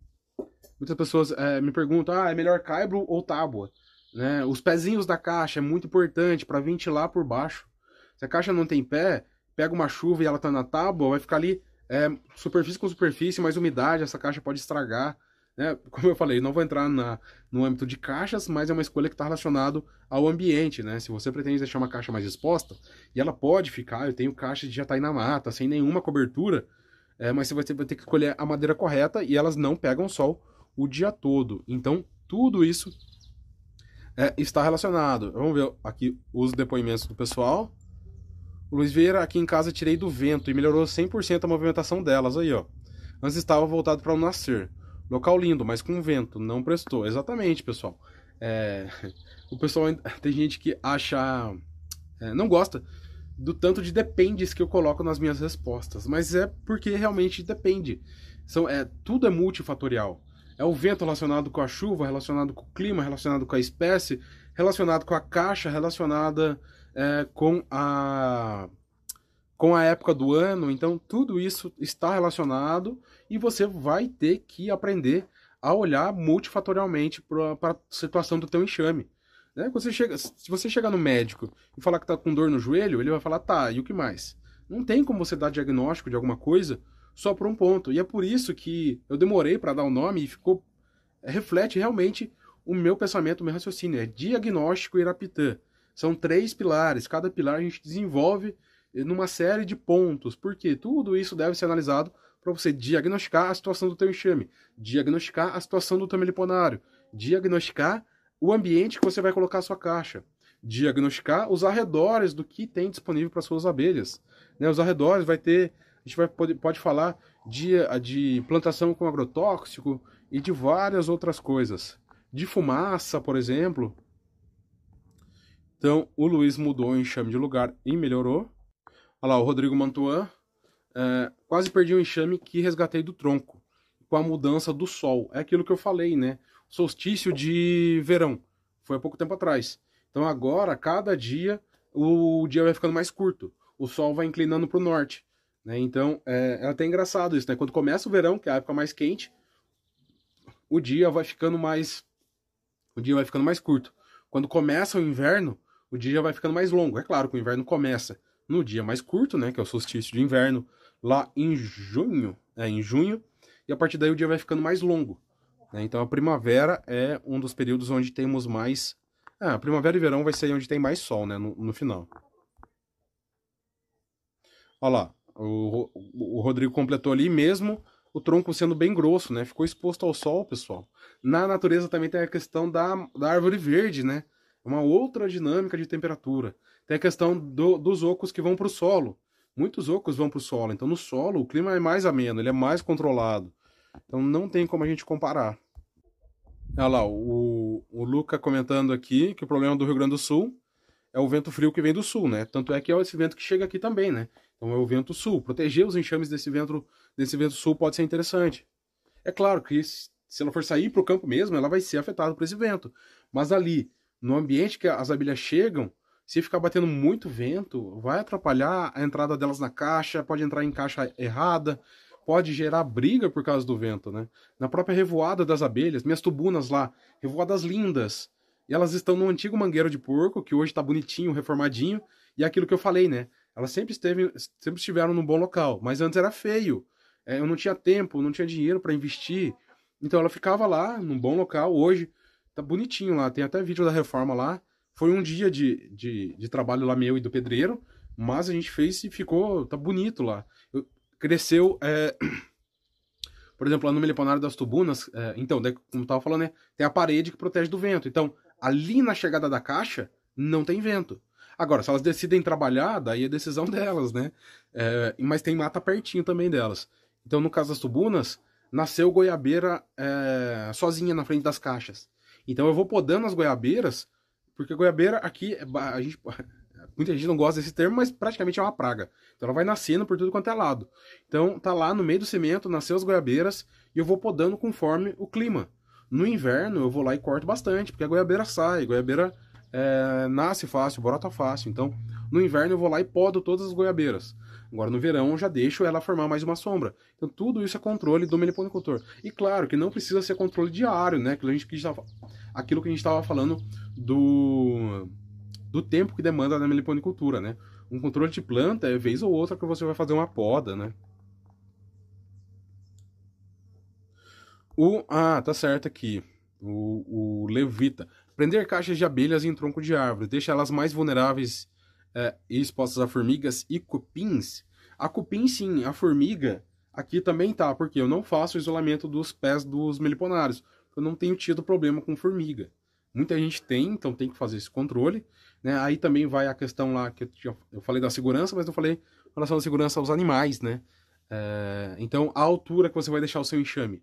muitas pessoas é, me perguntam, ah, é melhor caibro ou tábua? Né? Os pezinhos da caixa é muito importante para ventilar por baixo. Se a caixa não tem pé, pega uma chuva e ela tá na tábua, vai ficar ali é, superfície com superfície, mais umidade, essa caixa pode estragar. Né? Como eu falei, não vou entrar na, no âmbito de caixas, mas é uma escolha que está relacionado ao ambiente, né? Se você pretende deixar uma caixa mais exposta, e ela pode ficar, eu tenho caixa de jataí na mata, sem nenhuma cobertura, é, mas você vai ter, vai ter que escolher a madeira correta e elas não pegam sol o dia todo. Então, tudo isso é, está relacionado. Vamos ver aqui os depoimentos do pessoal. Luiz Vieira, aqui em casa tirei do vento e melhorou 100% a movimentação delas. Aí, ó. Antes estava voltado para o nascer. Local lindo, mas com vento, não prestou. Exatamente, pessoal. É, o pessoal tem gente que acha. É, não gosta do tanto de dependes que eu coloco nas minhas respostas. Mas é porque realmente depende. São, é, tudo é multifatorial. É o vento relacionado com a chuva, relacionado com o clima, relacionado com a espécie, relacionado com a caixa, relacionada é, com a com a época do ano. Então tudo isso está relacionado e você vai ter que aprender a olhar multifatorialmente para a situação do teu enxame. Né? Você chega, se você chegar no médico e falar que está com dor no joelho, ele vai falar, tá, e o que mais? Não tem como você dar diagnóstico de alguma coisa só por um ponto. E é por isso que eu demorei para dar o nome e ficou reflete realmente o meu pensamento, o meu raciocínio. É diagnóstico Irapitã. São três pilares. Cada pilar a gente desenvolve numa série de pontos. Porque tudo isso deve ser analisado para você diagnosticar a situação do teu enxame, diagnosticar a situação do teu meliponário, diagnosticar o ambiente que você vai colocar a sua caixa, diagnosticar os arredores do que tem disponível para suas abelhas. Né? Os arredores vai ter, a gente vai, pode, pode falar de, de plantação com agrotóxico e de várias outras coisas. De fumaça, por exemplo. Então, o Luiz mudou o enxame de lugar e melhorou. Olha lá, o Rodrigo Mantuan. É, quase perdi o enxame que resgatei do tronco. Com a mudança do sol. É aquilo que eu falei, né? solstício de verão. Foi há pouco tempo atrás. Então agora, cada dia, o dia vai ficando mais curto. O sol vai inclinando para o norte. Né? Então é, é até engraçado isso, né? Quando começa o verão, que é a época mais quente, o dia vai ficando mais. O dia vai ficando mais curto. Quando começa o inverno, o dia vai ficando mais longo. É claro que o inverno começa no dia mais curto, né? Que é o solstício de inverno, lá em junho. É, em junho. E a partir daí o dia vai ficando mais longo. Né? Então a primavera é um dos períodos onde temos mais. Ah, primavera e verão vai ser onde tem mais sol, né? No, no final. Olha lá, o, o Rodrigo completou ali mesmo o tronco sendo bem grosso, né? Ficou exposto ao sol, pessoal. Na natureza também tem a questão da, da árvore verde, né? Uma outra dinâmica de temperatura. Tem a questão do, dos ocos que vão para o solo. Muitos ocos vão para o solo. Então, no solo, o clima é mais ameno, ele é mais controlado. Então, não tem como a gente comparar. Olha lá, o, o Luca comentando aqui que o problema do Rio Grande do Sul é o vento frio que vem do sul, né? Tanto é que é esse vento que chega aqui também, né? Então é o vento sul. Proteger os enxames desse vento, desse vento sul pode ser interessante. É claro que se ela for sair para o campo mesmo, ela vai ser afetada por esse vento. Mas ali, no ambiente que as abelhas chegam, se ficar batendo muito vento, vai atrapalhar a entrada delas na caixa, pode entrar em caixa errada, pode gerar briga por causa do vento, né? Na própria revoada das abelhas, minhas tubunas lá, revoadas lindas, e elas estão no antigo mangueiro de porco, que hoje está bonitinho, reformadinho, e é aquilo que eu falei, né? Elas sempre, esteve, sempre estiveram num bom local, mas antes era feio. É, eu não tinha tempo, não tinha dinheiro para investir, então ela ficava lá, num bom local. Hoje tá bonitinho lá, tem até vídeo da reforma lá. Foi um dia de, de, de trabalho lá meu e do pedreiro, mas a gente fez e ficou, tá bonito lá cresceu. É... Por exemplo, lá no Meliponário das Tubunas, é... então, daí, como eu tava falando, né, tem a parede que protege do vento. Então, ali na chegada da caixa, não tem vento. Agora, se elas decidem trabalhar, daí é decisão delas, né? É... mas tem mata pertinho também delas. Então, no caso das tubunas, nasceu goiabeira é... sozinha na frente das caixas. Então, eu vou podando as goiabeiras, porque goiabeira aqui, é a gente, muita gente não gosta desse termo, mas praticamente é uma praga. Então ela vai nascendo por tudo quanto é lado. Então tá lá no meio do cimento, nasceu as goiabeiras, e eu vou podando conforme o clima. No inverno eu vou lá e corto bastante, porque a goiabeira sai, a goiabeira é, nasce fácil, brota fácil. Então no inverno eu vou lá e podo todas as goiabeiras. Agora no verão eu já deixo ela formar mais uma sombra. Então tudo isso é controle do meliponicultor. E claro que não precisa ser controle diário, né? Aquilo, que a gente aquilo que a gente estava falando do do tempo que demanda na meliponicultura, né? Um controle de planta é vez ou outra que você vai fazer uma poda, né? O, ah, tá certo aqui. O, o levita. Prender caixas de abelhas em tronco de árvore. Deixa elas mais vulneráveis é, expostas a formigas e cupins. A cupim, sim. A formiga, aqui também tá. Porque eu não faço isolamento dos pés dos meliponários. Eu não tenho tido problema com formiga. Muita gente tem, então tem que fazer esse controle. Né? Aí também vai a questão lá que eu, eu falei da segurança, mas não falei em relação à segurança aos animais, né? É, então, a altura que você vai deixar o seu enxame.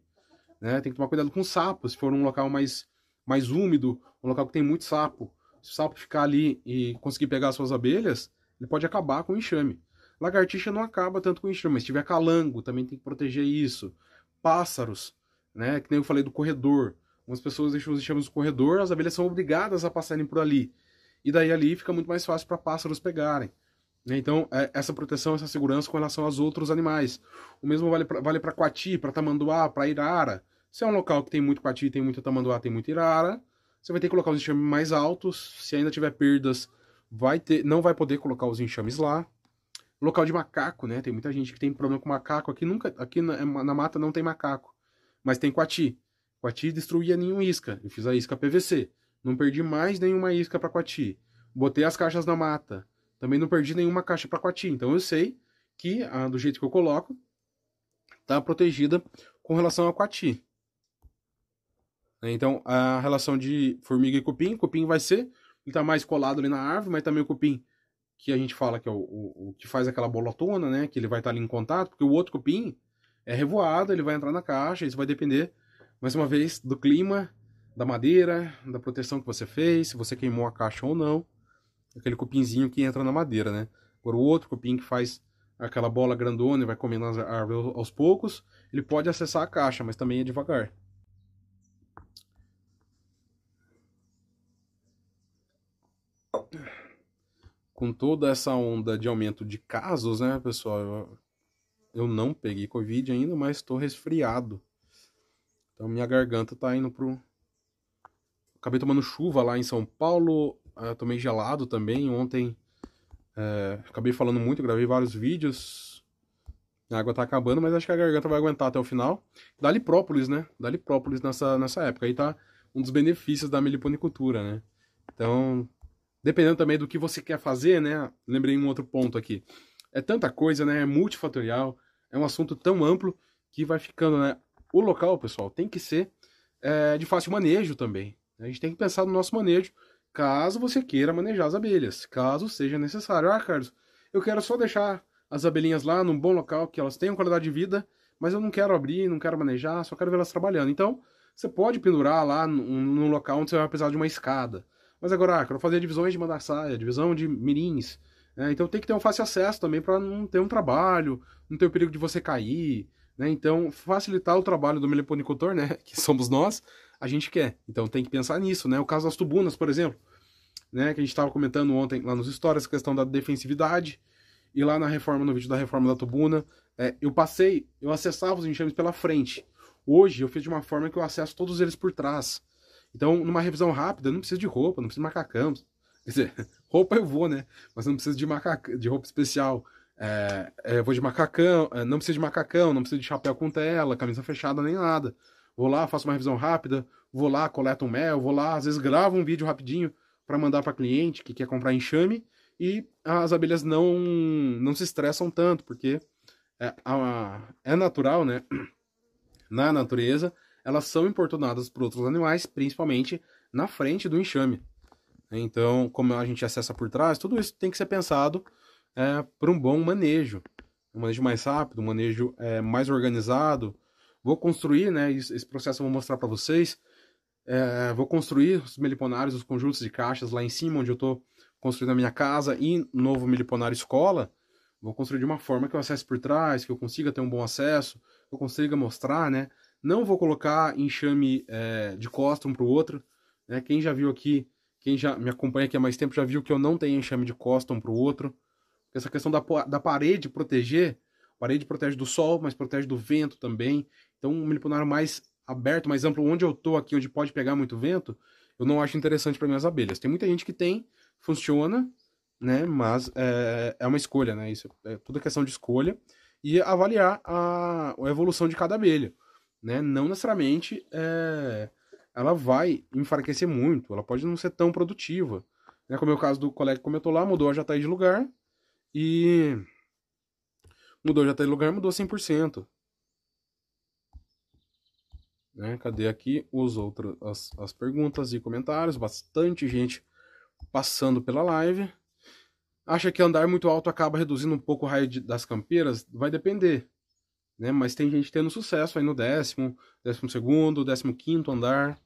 Né? Tem que tomar cuidado com sapo, se for um local mais, mais úmido, um local que tem muito sapo. Se o sapo ficar ali e conseguir pegar as suas abelhas, ele pode acabar com o enxame. Lagartixa não acaba tanto com o enxame, mas se tiver calango, também tem que proteger isso. Pássaros, né? Que nem eu falei do corredor. Algumas pessoas deixam os enxames no corredor, as abelhas são obrigadas a passarem por ali. E daí ali fica muito mais fácil para pássaros pegarem. Né? Então, é, essa proteção, essa segurança com relação aos outros animais. O mesmo vale para vale coati, para tamanduá, para irara. Se é um local que tem muito coati, tem muito tamanduá, tem muito irara, você vai ter que colocar os enxames mais altos. Se ainda tiver perdas, vai ter, não vai poder colocar os enxames lá. Local de macaco, né? Tem muita gente que tem problema com macaco. Aqui nunca, aqui na, na mata não tem macaco, mas tem coati. Coati destruía nenhuma isca. Eu fiz a isca PVC. Não perdi mais nenhuma isca para coati. Botei as caixas na mata. Também não perdi nenhuma caixa para coati. Então eu sei que, ah, do jeito que eu coloco, está protegida com relação a coati. Então, a relação de formiga e cupim, cupim vai ser, ele está mais colado ali na árvore, mas também o cupim, que a gente fala que é o, o, o que faz aquela bolotona, né, que ele vai estar tá ali em contato, porque o outro cupim é revoado, ele vai entrar na caixa, isso vai depender, mais uma vez, do clima, da madeira, da proteção que você fez, se você queimou a caixa ou não aquele cupinzinho que entra na madeira, né? Agora o outro cupim que faz aquela bola grandona e vai comendo as árvores aos poucos, ele pode acessar a caixa, mas também é devagar. Com toda essa onda de aumento de casos, né, pessoal? Eu, eu não peguei Covid ainda, mas estou resfriado. Então minha garganta tá indo pro. Acabei tomando chuva lá em São Paulo eu tomei gelado também. Ontem é, acabei falando muito, gravei vários vídeos. A água tá acabando, mas acho que a garganta vai aguentar até o final. Dá-lhe própolis, né? Dá-lhe própolis nessa, nessa época. Aí tá um dos benefícios da meliponicultura, né? Então, dependendo também do que você quer fazer, né? Lembrei um outro ponto aqui. É tanta coisa, né? É multifatorial. É um assunto tão amplo que vai ficando, né? O local, pessoal, tem que ser é, de fácil manejo também. A gente tem que pensar no nosso manejo caso você queira manejar as abelhas, caso seja necessário. Ah, Carlos, eu quero só deixar as abelhinhas lá num bom local, que elas tenham qualidade de vida, mas eu não quero abrir, não quero manejar, só quero ver elas trabalhando. Então, você pode pendurar lá num, local onde você vai precisar de uma escada. Mas agora, ah, fazer divisões de mandar saia, divisão de mirins. Né? Então tem que ter um fácil acesso também para não ter um trabalho, não ter o perigo de você cair. Né? Então, facilitar o trabalho do meliponicultor, né? que somos nós, a gente quer. Então tem que pensar nisso, né? O caso das tubunas, por exemplo, né? Que a gente estava comentando ontem lá nos stories, a questão da defensividade. E lá na reforma, no vídeo da reforma da tubuna, é, eu passei, eu acessava os enxames pela frente. Hoje eu fiz de uma forma que eu acesso todos eles por trás. Então, numa revisão rápida, eu não preciso de roupa, não preciso de macacão. Quer dizer, roupa eu vou, né? Mas não preciso de, de roupa especial. É, é, eu vou de macacão, é, não preciso de macacão, não preciso de chapéu com tela, camisa fechada, nem nada. Vou lá, faço uma revisão rápida, vou lá, coleto um mel, vou lá, às vezes gravo um vídeo rapidinho para mandar para cliente que quer comprar enxame e as abelhas não não se estressam tanto, porque é, é natural, né? Na natureza, elas são importunadas por outros animais, principalmente na frente do enxame. Então, como a gente acessa por trás, tudo isso tem que ser pensado é, para um bom manejo. Um manejo mais rápido, um manejo é, mais organizado, Vou construir, né? Esse processo eu vou mostrar para vocês. É, vou construir os meliponários, os conjuntos de caixas lá em cima, onde eu estou construindo a minha casa e novo meliponário escola. Vou construir de uma forma que eu acesse por trás, que eu consiga ter um bom acesso, que eu consiga mostrar, né? Não vou colocar enxame é, de costa um para o outro. Né? Quem já viu aqui, quem já me acompanha aqui há mais tempo, já viu que eu não tenho enxame de costa um para o outro. Essa questão da, da parede proteger, a parede protege do sol, mas protege do vento também. Então, um meliponário mais aberto, mais amplo, onde eu tô aqui, onde pode pegar muito vento, eu não acho interessante para minhas abelhas. Tem muita gente que tem, funciona, né? Mas é, é uma escolha, né? Isso é tudo questão de escolha e avaliar a, a evolução de cada abelha, né? Não necessariamente é, ela vai enfraquecer muito, ela pode não ser tão produtiva, né? Como é o caso do colega que comentou lá, mudou a jataí de lugar e mudou a jataí de lugar, mudou 100%. Né? Cadê aqui os outros, as, as perguntas e comentários? Bastante gente passando pela live. Acha que andar muito alto acaba reduzindo um pouco o raio de, das campeiras? Vai depender. Né? Mas tem gente tendo sucesso aí no décimo, décimo segundo, décimo quinto andar.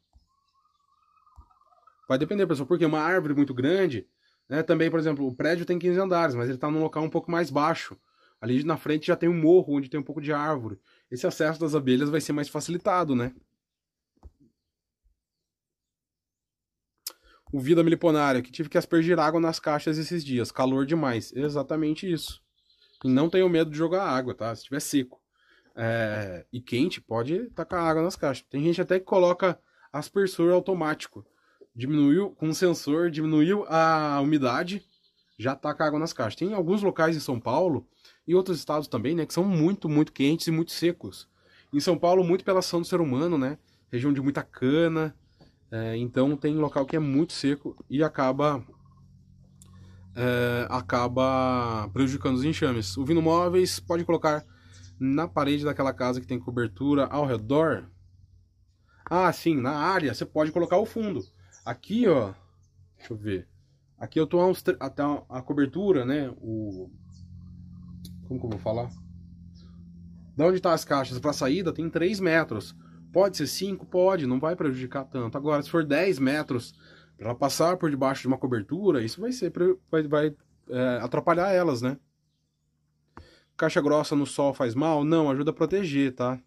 Vai depender, pessoal, porque uma árvore muito grande, né? Também, por exemplo, o prédio tem 15 andares, mas ele está num local um pouco mais baixo. Ali na frente já tem um morro onde tem um pouco de árvore. Esse acesso das abelhas vai ser mais facilitado, né? O Vida Miliponária, que tive que aspergir água nas caixas esses dias. Calor demais. Exatamente isso. E não tenho medo de jogar água, tá? Se estiver seco é, e quente, pode tacar água nas caixas. Tem gente até que coloca aspersor automático. Diminuiu com um sensor, diminuiu a umidade, já taca água nas caixas. Tem alguns locais em São Paulo e outros estados também, né, que são muito, muito quentes e muito secos. Em São Paulo, muito pela ação do ser humano, né? Região de muita cana, é, então tem local que é muito seco e acaba é, acaba prejudicando os enxames. O Vino Móveis pode colocar na parede daquela casa que tem cobertura ao redor. Ah, sim, na área você pode colocar o fundo. Aqui, ó, deixa eu ver. Aqui eu tô uns, até a cobertura, né? O como que eu vou falar? Da onde tá as caixas para saída tem 3 metros. Pode ser 5? Pode, não vai prejudicar tanto. Agora, se for 10 metros para passar por debaixo de uma cobertura, isso vai ser vai, vai é, atrapalhar elas, né? Caixa grossa no sol faz mal? Não, ajuda a proteger, tá?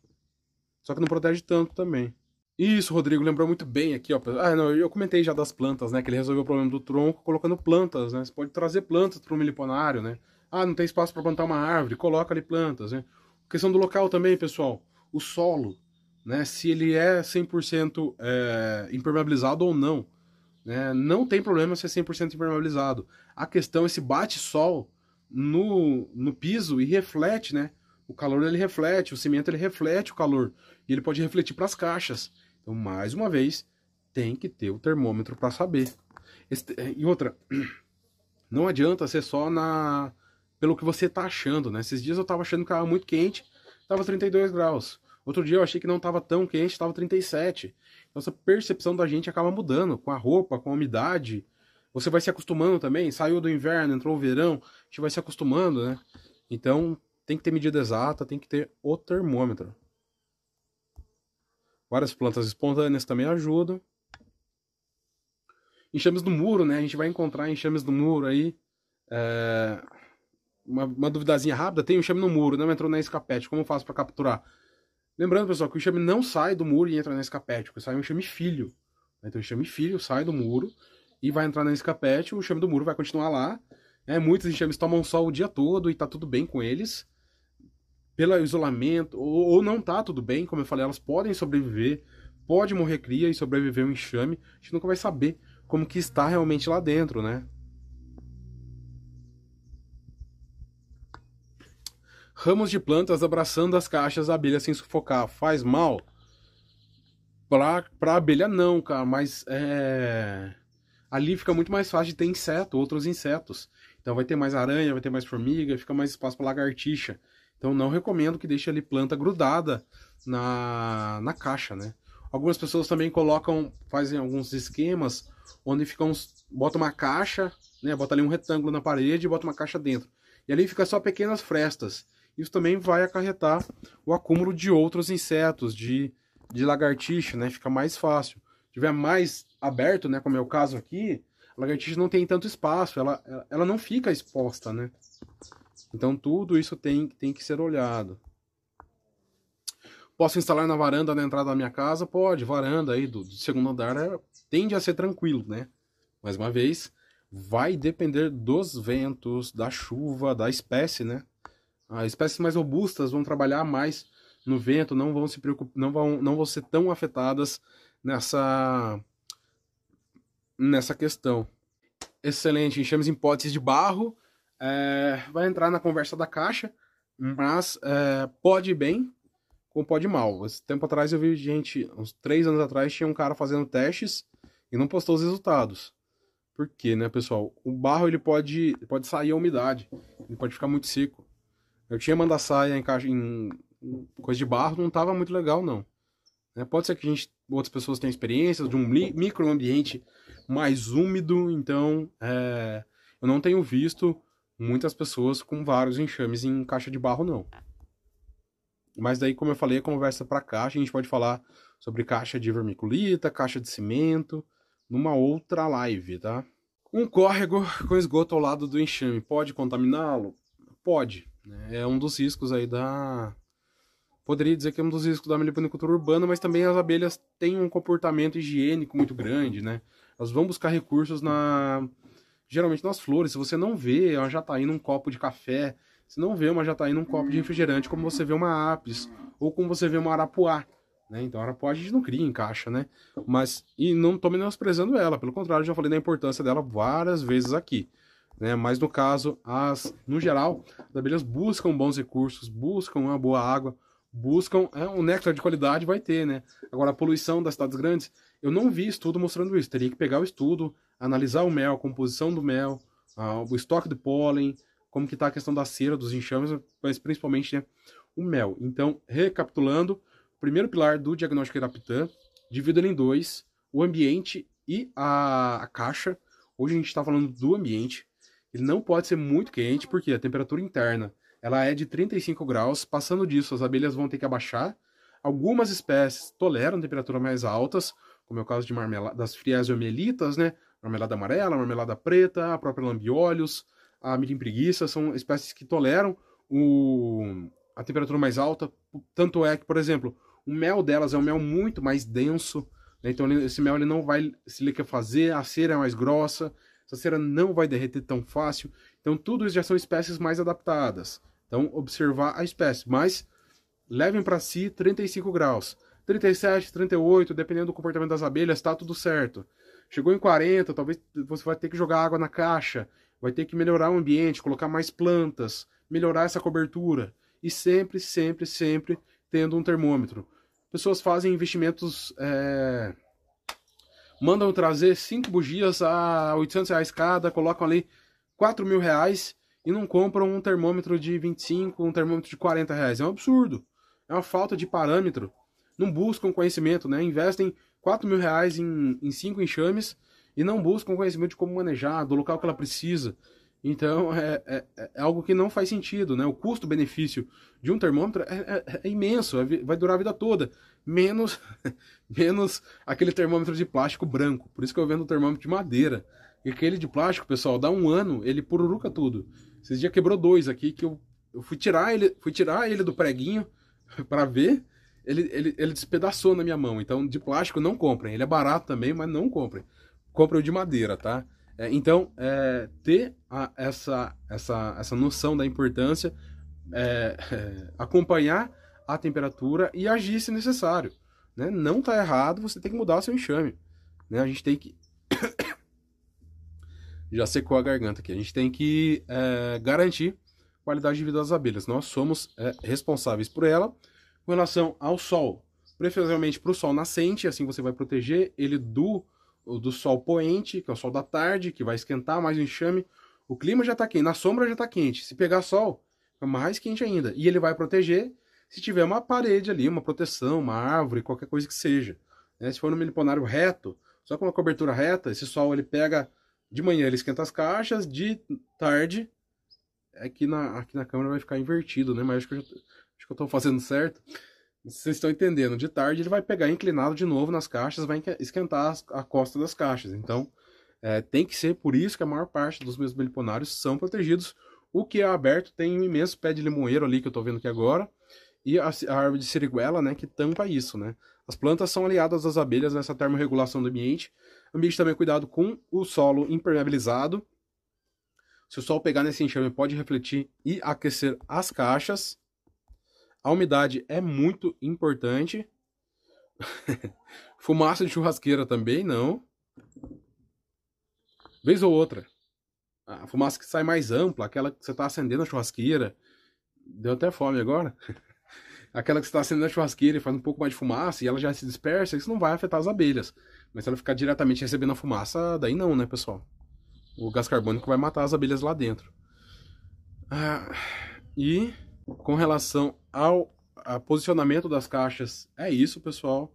Só que não protege tanto também. Isso, Rodrigo, lembrou muito bem aqui, ó. Ah, não, eu comentei já das plantas, né? Que ele resolveu o problema do tronco colocando plantas, né? Você pode trazer plantas para o miliponário, né? Ah, não tem espaço para plantar uma árvore, coloca ali plantas, né? Questão do local também, pessoal. O solo né, se ele é 100% é, impermeabilizado ou não. Né? Não tem problema se é 100% impermeabilizado. A questão é se bate sol no, no piso e reflete, né? O calor ele reflete, o cimento ele reflete o calor e ele pode refletir para as caixas. Então, mais uma vez, tem que ter o termômetro para saber. Esse, e outra, não adianta ser só na pelo que você está achando, né? Esses dias eu estava achando que estava muito quente, estava 32 graus. Outro dia eu achei que não estava tão quente, estava 37. Então essa percepção da gente acaba mudando com a roupa, com a umidade. Você vai se acostumando também. Saiu do inverno, entrou o verão, a gente vai se acostumando, né? Então tem que ter medida exata, tem que ter o termômetro. Várias plantas espontâneas também ajudam. Enxames do muro, né? A gente vai encontrar enxames do muro aí. É... Uma, uma duvidazinha rápida, tem um enxame no muro, não entrou na escapete. Como eu faço para capturar? Lembrando, pessoal, que o enxame não sai do muro e entra na escapete, sai um enxame filho. Então o enxame filho sai do muro e vai entrar na escapete, o enxame do muro vai continuar lá. É, muitos enxames tomam sol o dia todo e tá tudo bem com eles. Pelo isolamento, ou, ou não tá tudo bem, como eu falei, elas podem sobreviver, pode morrer cria e sobreviver um enxame. A gente nunca vai saber como que está realmente lá dentro, né? Ramos de plantas abraçando as caixas, a abelha sem sufocar. Faz mal? Pra, pra abelha não, cara, mas é... ali fica muito mais fácil de ter inseto, outros insetos. Então vai ter mais aranha, vai ter mais formiga, fica mais espaço para lagartixa. Então não recomendo que deixe ali planta grudada na, na caixa, né? Algumas pessoas também colocam, fazem alguns esquemas onde ficam, bota uma caixa, né? Bota ali um retângulo na parede e bota uma caixa dentro. E ali fica só pequenas frestas isso também vai acarretar o acúmulo de outros insetos, de, de lagartixa, né? Fica mais fácil. Se tiver mais aberto, né, como é o caso aqui, a lagartixa não tem tanto espaço, ela, ela não fica exposta, né? Então tudo isso tem, tem que ser olhado. Posso instalar na varanda na entrada da minha casa? Pode, varanda aí do, do segundo andar é, tende a ser tranquilo, né? Mais uma vez, vai depender dos ventos, da chuva, da espécie, né? As espécies mais robustas vão trabalhar mais no vento, não vão se preocupar, não vão, não vão ser tão afetadas nessa nessa questão. Excelente, enxames em potes de barro. É, vai entrar na conversa da caixa, mas é, pode bem como pode mal. Esse tempo atrás eu vi gente, uns três anos atrás, tinha um cara fazendo testes e não postou os resultados. Por quê, né, pessoal? O barro ele pode, pode sair a umidade, ele pode ficar muito seco. Eu tinha mandado saia em, caixa, em coisa de barro, não estava muito legal, não. É, pode ser que a gente, outras pessoas tenham experiência de um microambiente mais úmido, então é, eu não tenho visto muitas pessoas com vários enxames em caixa de barro, não. Mas daí, como eu falei, a conversa para caixa, a gente pode falar sobre caixa de vermiculita, caixa de cimento, numa outra live, tá? Um córrego com esgoto ao lado do enxame pode contaminá-lo? Pode. Né? É um dos riscos aí da. Poderia dizer que é um dos riscos da meliponicultura urbana, mas também as abelhas têm um comportamento higiênico muito grande, né? Elas vão buscar recursos na. Geralmente nas flores. Se você não vê uma jataína num copo de café, você não vê uma jataína num copo de refrigerante, como você vê uma apis, ou como você vê uma arapuá. Né? Então a arapuá a gente não cria em caixa, né? Mas, e não estou menosprezando ela, pelo contrário, já falei da importância dela várias vezes aqui. Né? Mas no caso, as, no geral, as abelhas buscam bons recursos, buscam uma boa água, buscam é, um néctar de qualidade, vai ter, né? Agora, a poluição das cidades grandes, eu não vi estudo mostrando isso. Teria que pegar o estudo, analisar o mel, a composição do mel, o estoque de pólen, como que está a questão da cera, dos enxames, mas principalmente né, o mel. Então, recapitulando, primeiro pilar do diagnóstico Irapitã, divido ele em dois, o ambiente e a, a caixa. Hoje a gente está falando do ambiente. Ele não pode ser muito quente, porque a temperatura interna ela é de 35 graus. Passando disso, as abelhas vão ter que abaixar. Algumas espécies toleram temperaturas mais altas, como é o caso de marmelada, das friasiomelitas, né? Marmelada amarela, marmelada preta, a própria lambiolhos, a milho preguiça, são espécies que toleram o, a temperatura mais alta. Tanto é que, por exemplo, o mel delas é um mel muito mais denso, né? então esse mel ele não vai se liquefazer, a cera é mais grossa, essa cera não vai derreter tão fácil. Então tudo isso já são espécies mais adaptadas. Então observar a espécie, mas levem para si 35 graus. 37, 38, dependendo do comportamento das abelhas, está tudo certo. Chegou em 40, talvez você vai ter que jogar água na caixa, vai ter que melhorar o ambiente, colocar mais plantas, melhorar essa cobertura. E sempre, sempre, sempre tendo um termômetro pessoas fazem investimentos. É... Mandam trazer cinco bugias a 800 reais cada, colocam ali 4 mil reais e não compram um termômetro de 25, um termômetro de 40 reais. É um absurdo. É uma falta de parâmetro. Não buscam conhecimento, né? Investem 4 mil reais em, em cinco enxames e não buscam conhecimento de como manejar, do local que ela precisa. Então, é, é, é, algo que não faz sentido, né? O custo-benefício de um termômetro é, é, é imenso, é vai durar a vida toda, menos, menos aquele termômetro de plástico branco. Por isso que eu vendo o termômetro de madeira. E aquele de plástico, pessoal, dá um ano, ele pururuca tudo. Esses dias quebrou dois aqui, que eu, eu fui tirar ele, fui tirar ele do preguinho para ver, ele, ele, ele despedaçou na minha mão. Então, de plástico não comprem. Ele é barato também, mas não comprem. Comprem o de madeira, tá? É, então, é, ter a, essa, essa, essa noção da importância, é, é, acompanhar a temperatura e agir se necessário. Né? Não está errado, você tem que mudar o seu enxame. Né? A gente tem que. Já secou a garganta aqui. A gente tem que é, garantir qualidade de vida das abelhas. Nós somos é, responsáveis por ela com relação ao sol. Preferivelmente para o sol nascente, assim você vai proteger ele do do sol poente, que é o sol da tarde, que vai esquentar mais o enxame. O clima já está quente, na sombra já está quente. Se pegar sol, é mais quente ainda. E ele vai proteger se tiver uma parede ali, uma proteção, uma árvore, qualquer coisa que seja. Né? Se for no meliponário reto, só com uma cobertura reta, esse sol ele pega de manhã, ele esquenta as caixas, de tarde, aqui na, aqui na câmera vai ficar invertido, né? Mas acho que eu, acho que eu estou fazendo certo. Vocês estão entendendo? De tarde ele vai pegar inclinado de novo nas caixas, vai esquentar a costa das caixas. Então, é, tem que ser por isso que a maior parte dos meus meliponários são protegidos. O que é aberto tem um imenso pé de limoeiro ali que eu estou vendo aqui agora. E a, a, árvore de siriguela, né, que tampa isso, né. As plantas são aliadas às abelhas nessa termorregulação do ambiente. Ambiente também cuidado com o solo impermeabilizado. Se o sol pegar nesse enxame, pode refletir e aquecer as caixas. A umidade é muito importante. Fumaça de churrasqueira também, não. Vez ou outra. A fumaça que sai mais ampla, aquela que você está acendendo a churrasqueira. Deu até fome agora. aquela que você está acendendo a churrasqueira e faz um pouco mais de fumaça e ela já se dispersa, isso não vai afetar as abelhas. Mas se ela ficar diretamente recebendo a fumaça, daí não, né, pessoal? O gás carbônico vai matar as abelhas lá dentro. Ah, e com relação ao posicionamento das caixas, é isso, pessoal.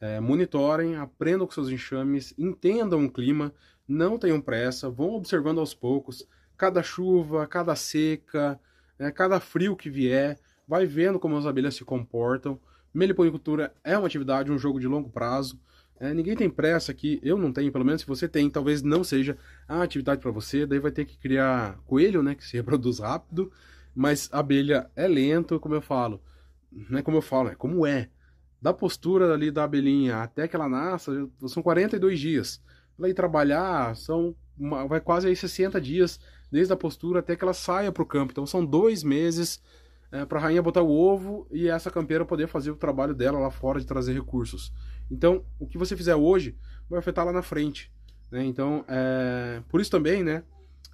É, monitorem, aprendam com seus enxames, entendam o clima, não tenham pressa, vão observando aos poucos cada chuva, cada seca, é, cada frio que vier, vai vendo como as abelhas se comportam. Meliponicultura é uma atividade, um jogo de longo prazo. É, ninguém tem pressa aqui, eu não tenho, pelo menos se você tem, talvez não seja a atividade para você, daí vai ter que criar coelho, né, que se reproduz rápido, mas abelha é lento, como eu falo, não é como eu falo, é como é. Da postura ali da abelhinha até que ela nasça, são 42 dias. Ela ir trabalhar, são uma, vai quase aí 60 dias, desde a postura até que ela saia para o campo. Então são dois meses é, para a rainha botar o ovo e essa campeira poder fazer o trabalho dela lá fora de trazer recursos. Então, o que você fizer hoje vai afetar lá na frente. Né? Então, é... por isso também, né?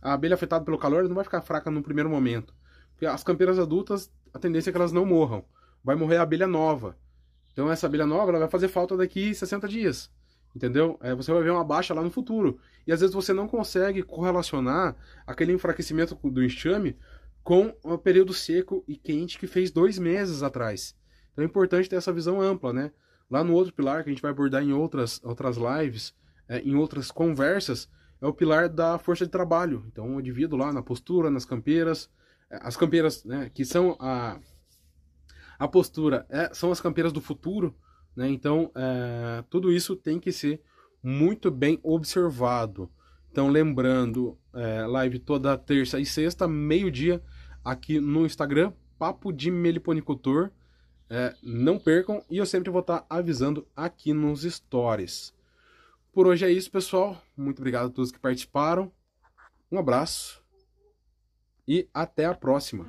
A abelha afetada pelo calor não vai ficar fraca no primeiro momento. Porque as campeiras adultas, a tendência é que elas não morram. Vai morrer a abelha nova. Então, essa abelha nova vai fazer falta daqui 60 dias. Entendeu? É, você vai ver uma baixa lá no futuro. E às vezes você não consegue correlacionar aquele enfraquecimento do enxame com o período seco e quente que fez dois meses atrás. Então é importante ter essa visão ampla, né? Lá no outro pilar, que a gente vai abordar em outras, outras lives, é, em outras conversas, é o pilar da força de trabalho. Então eu divido lá na postura, nas campeiras. É, as campeiras, né, que são a, a postura, é, são as campeiras do futuro. Né? Então é, tudo isso tem que ser muito bem observado. Então lembrando, é, live toda terça e sexta, meio-dia, aqui no Instagram, Papo de Meliponicultor. É, não percam e eu sempre vou estar avisando aqui nos stories. Por hoje é isso, pessoal. Muito obrigado a todos que participaram. Um abraço e até a próxima.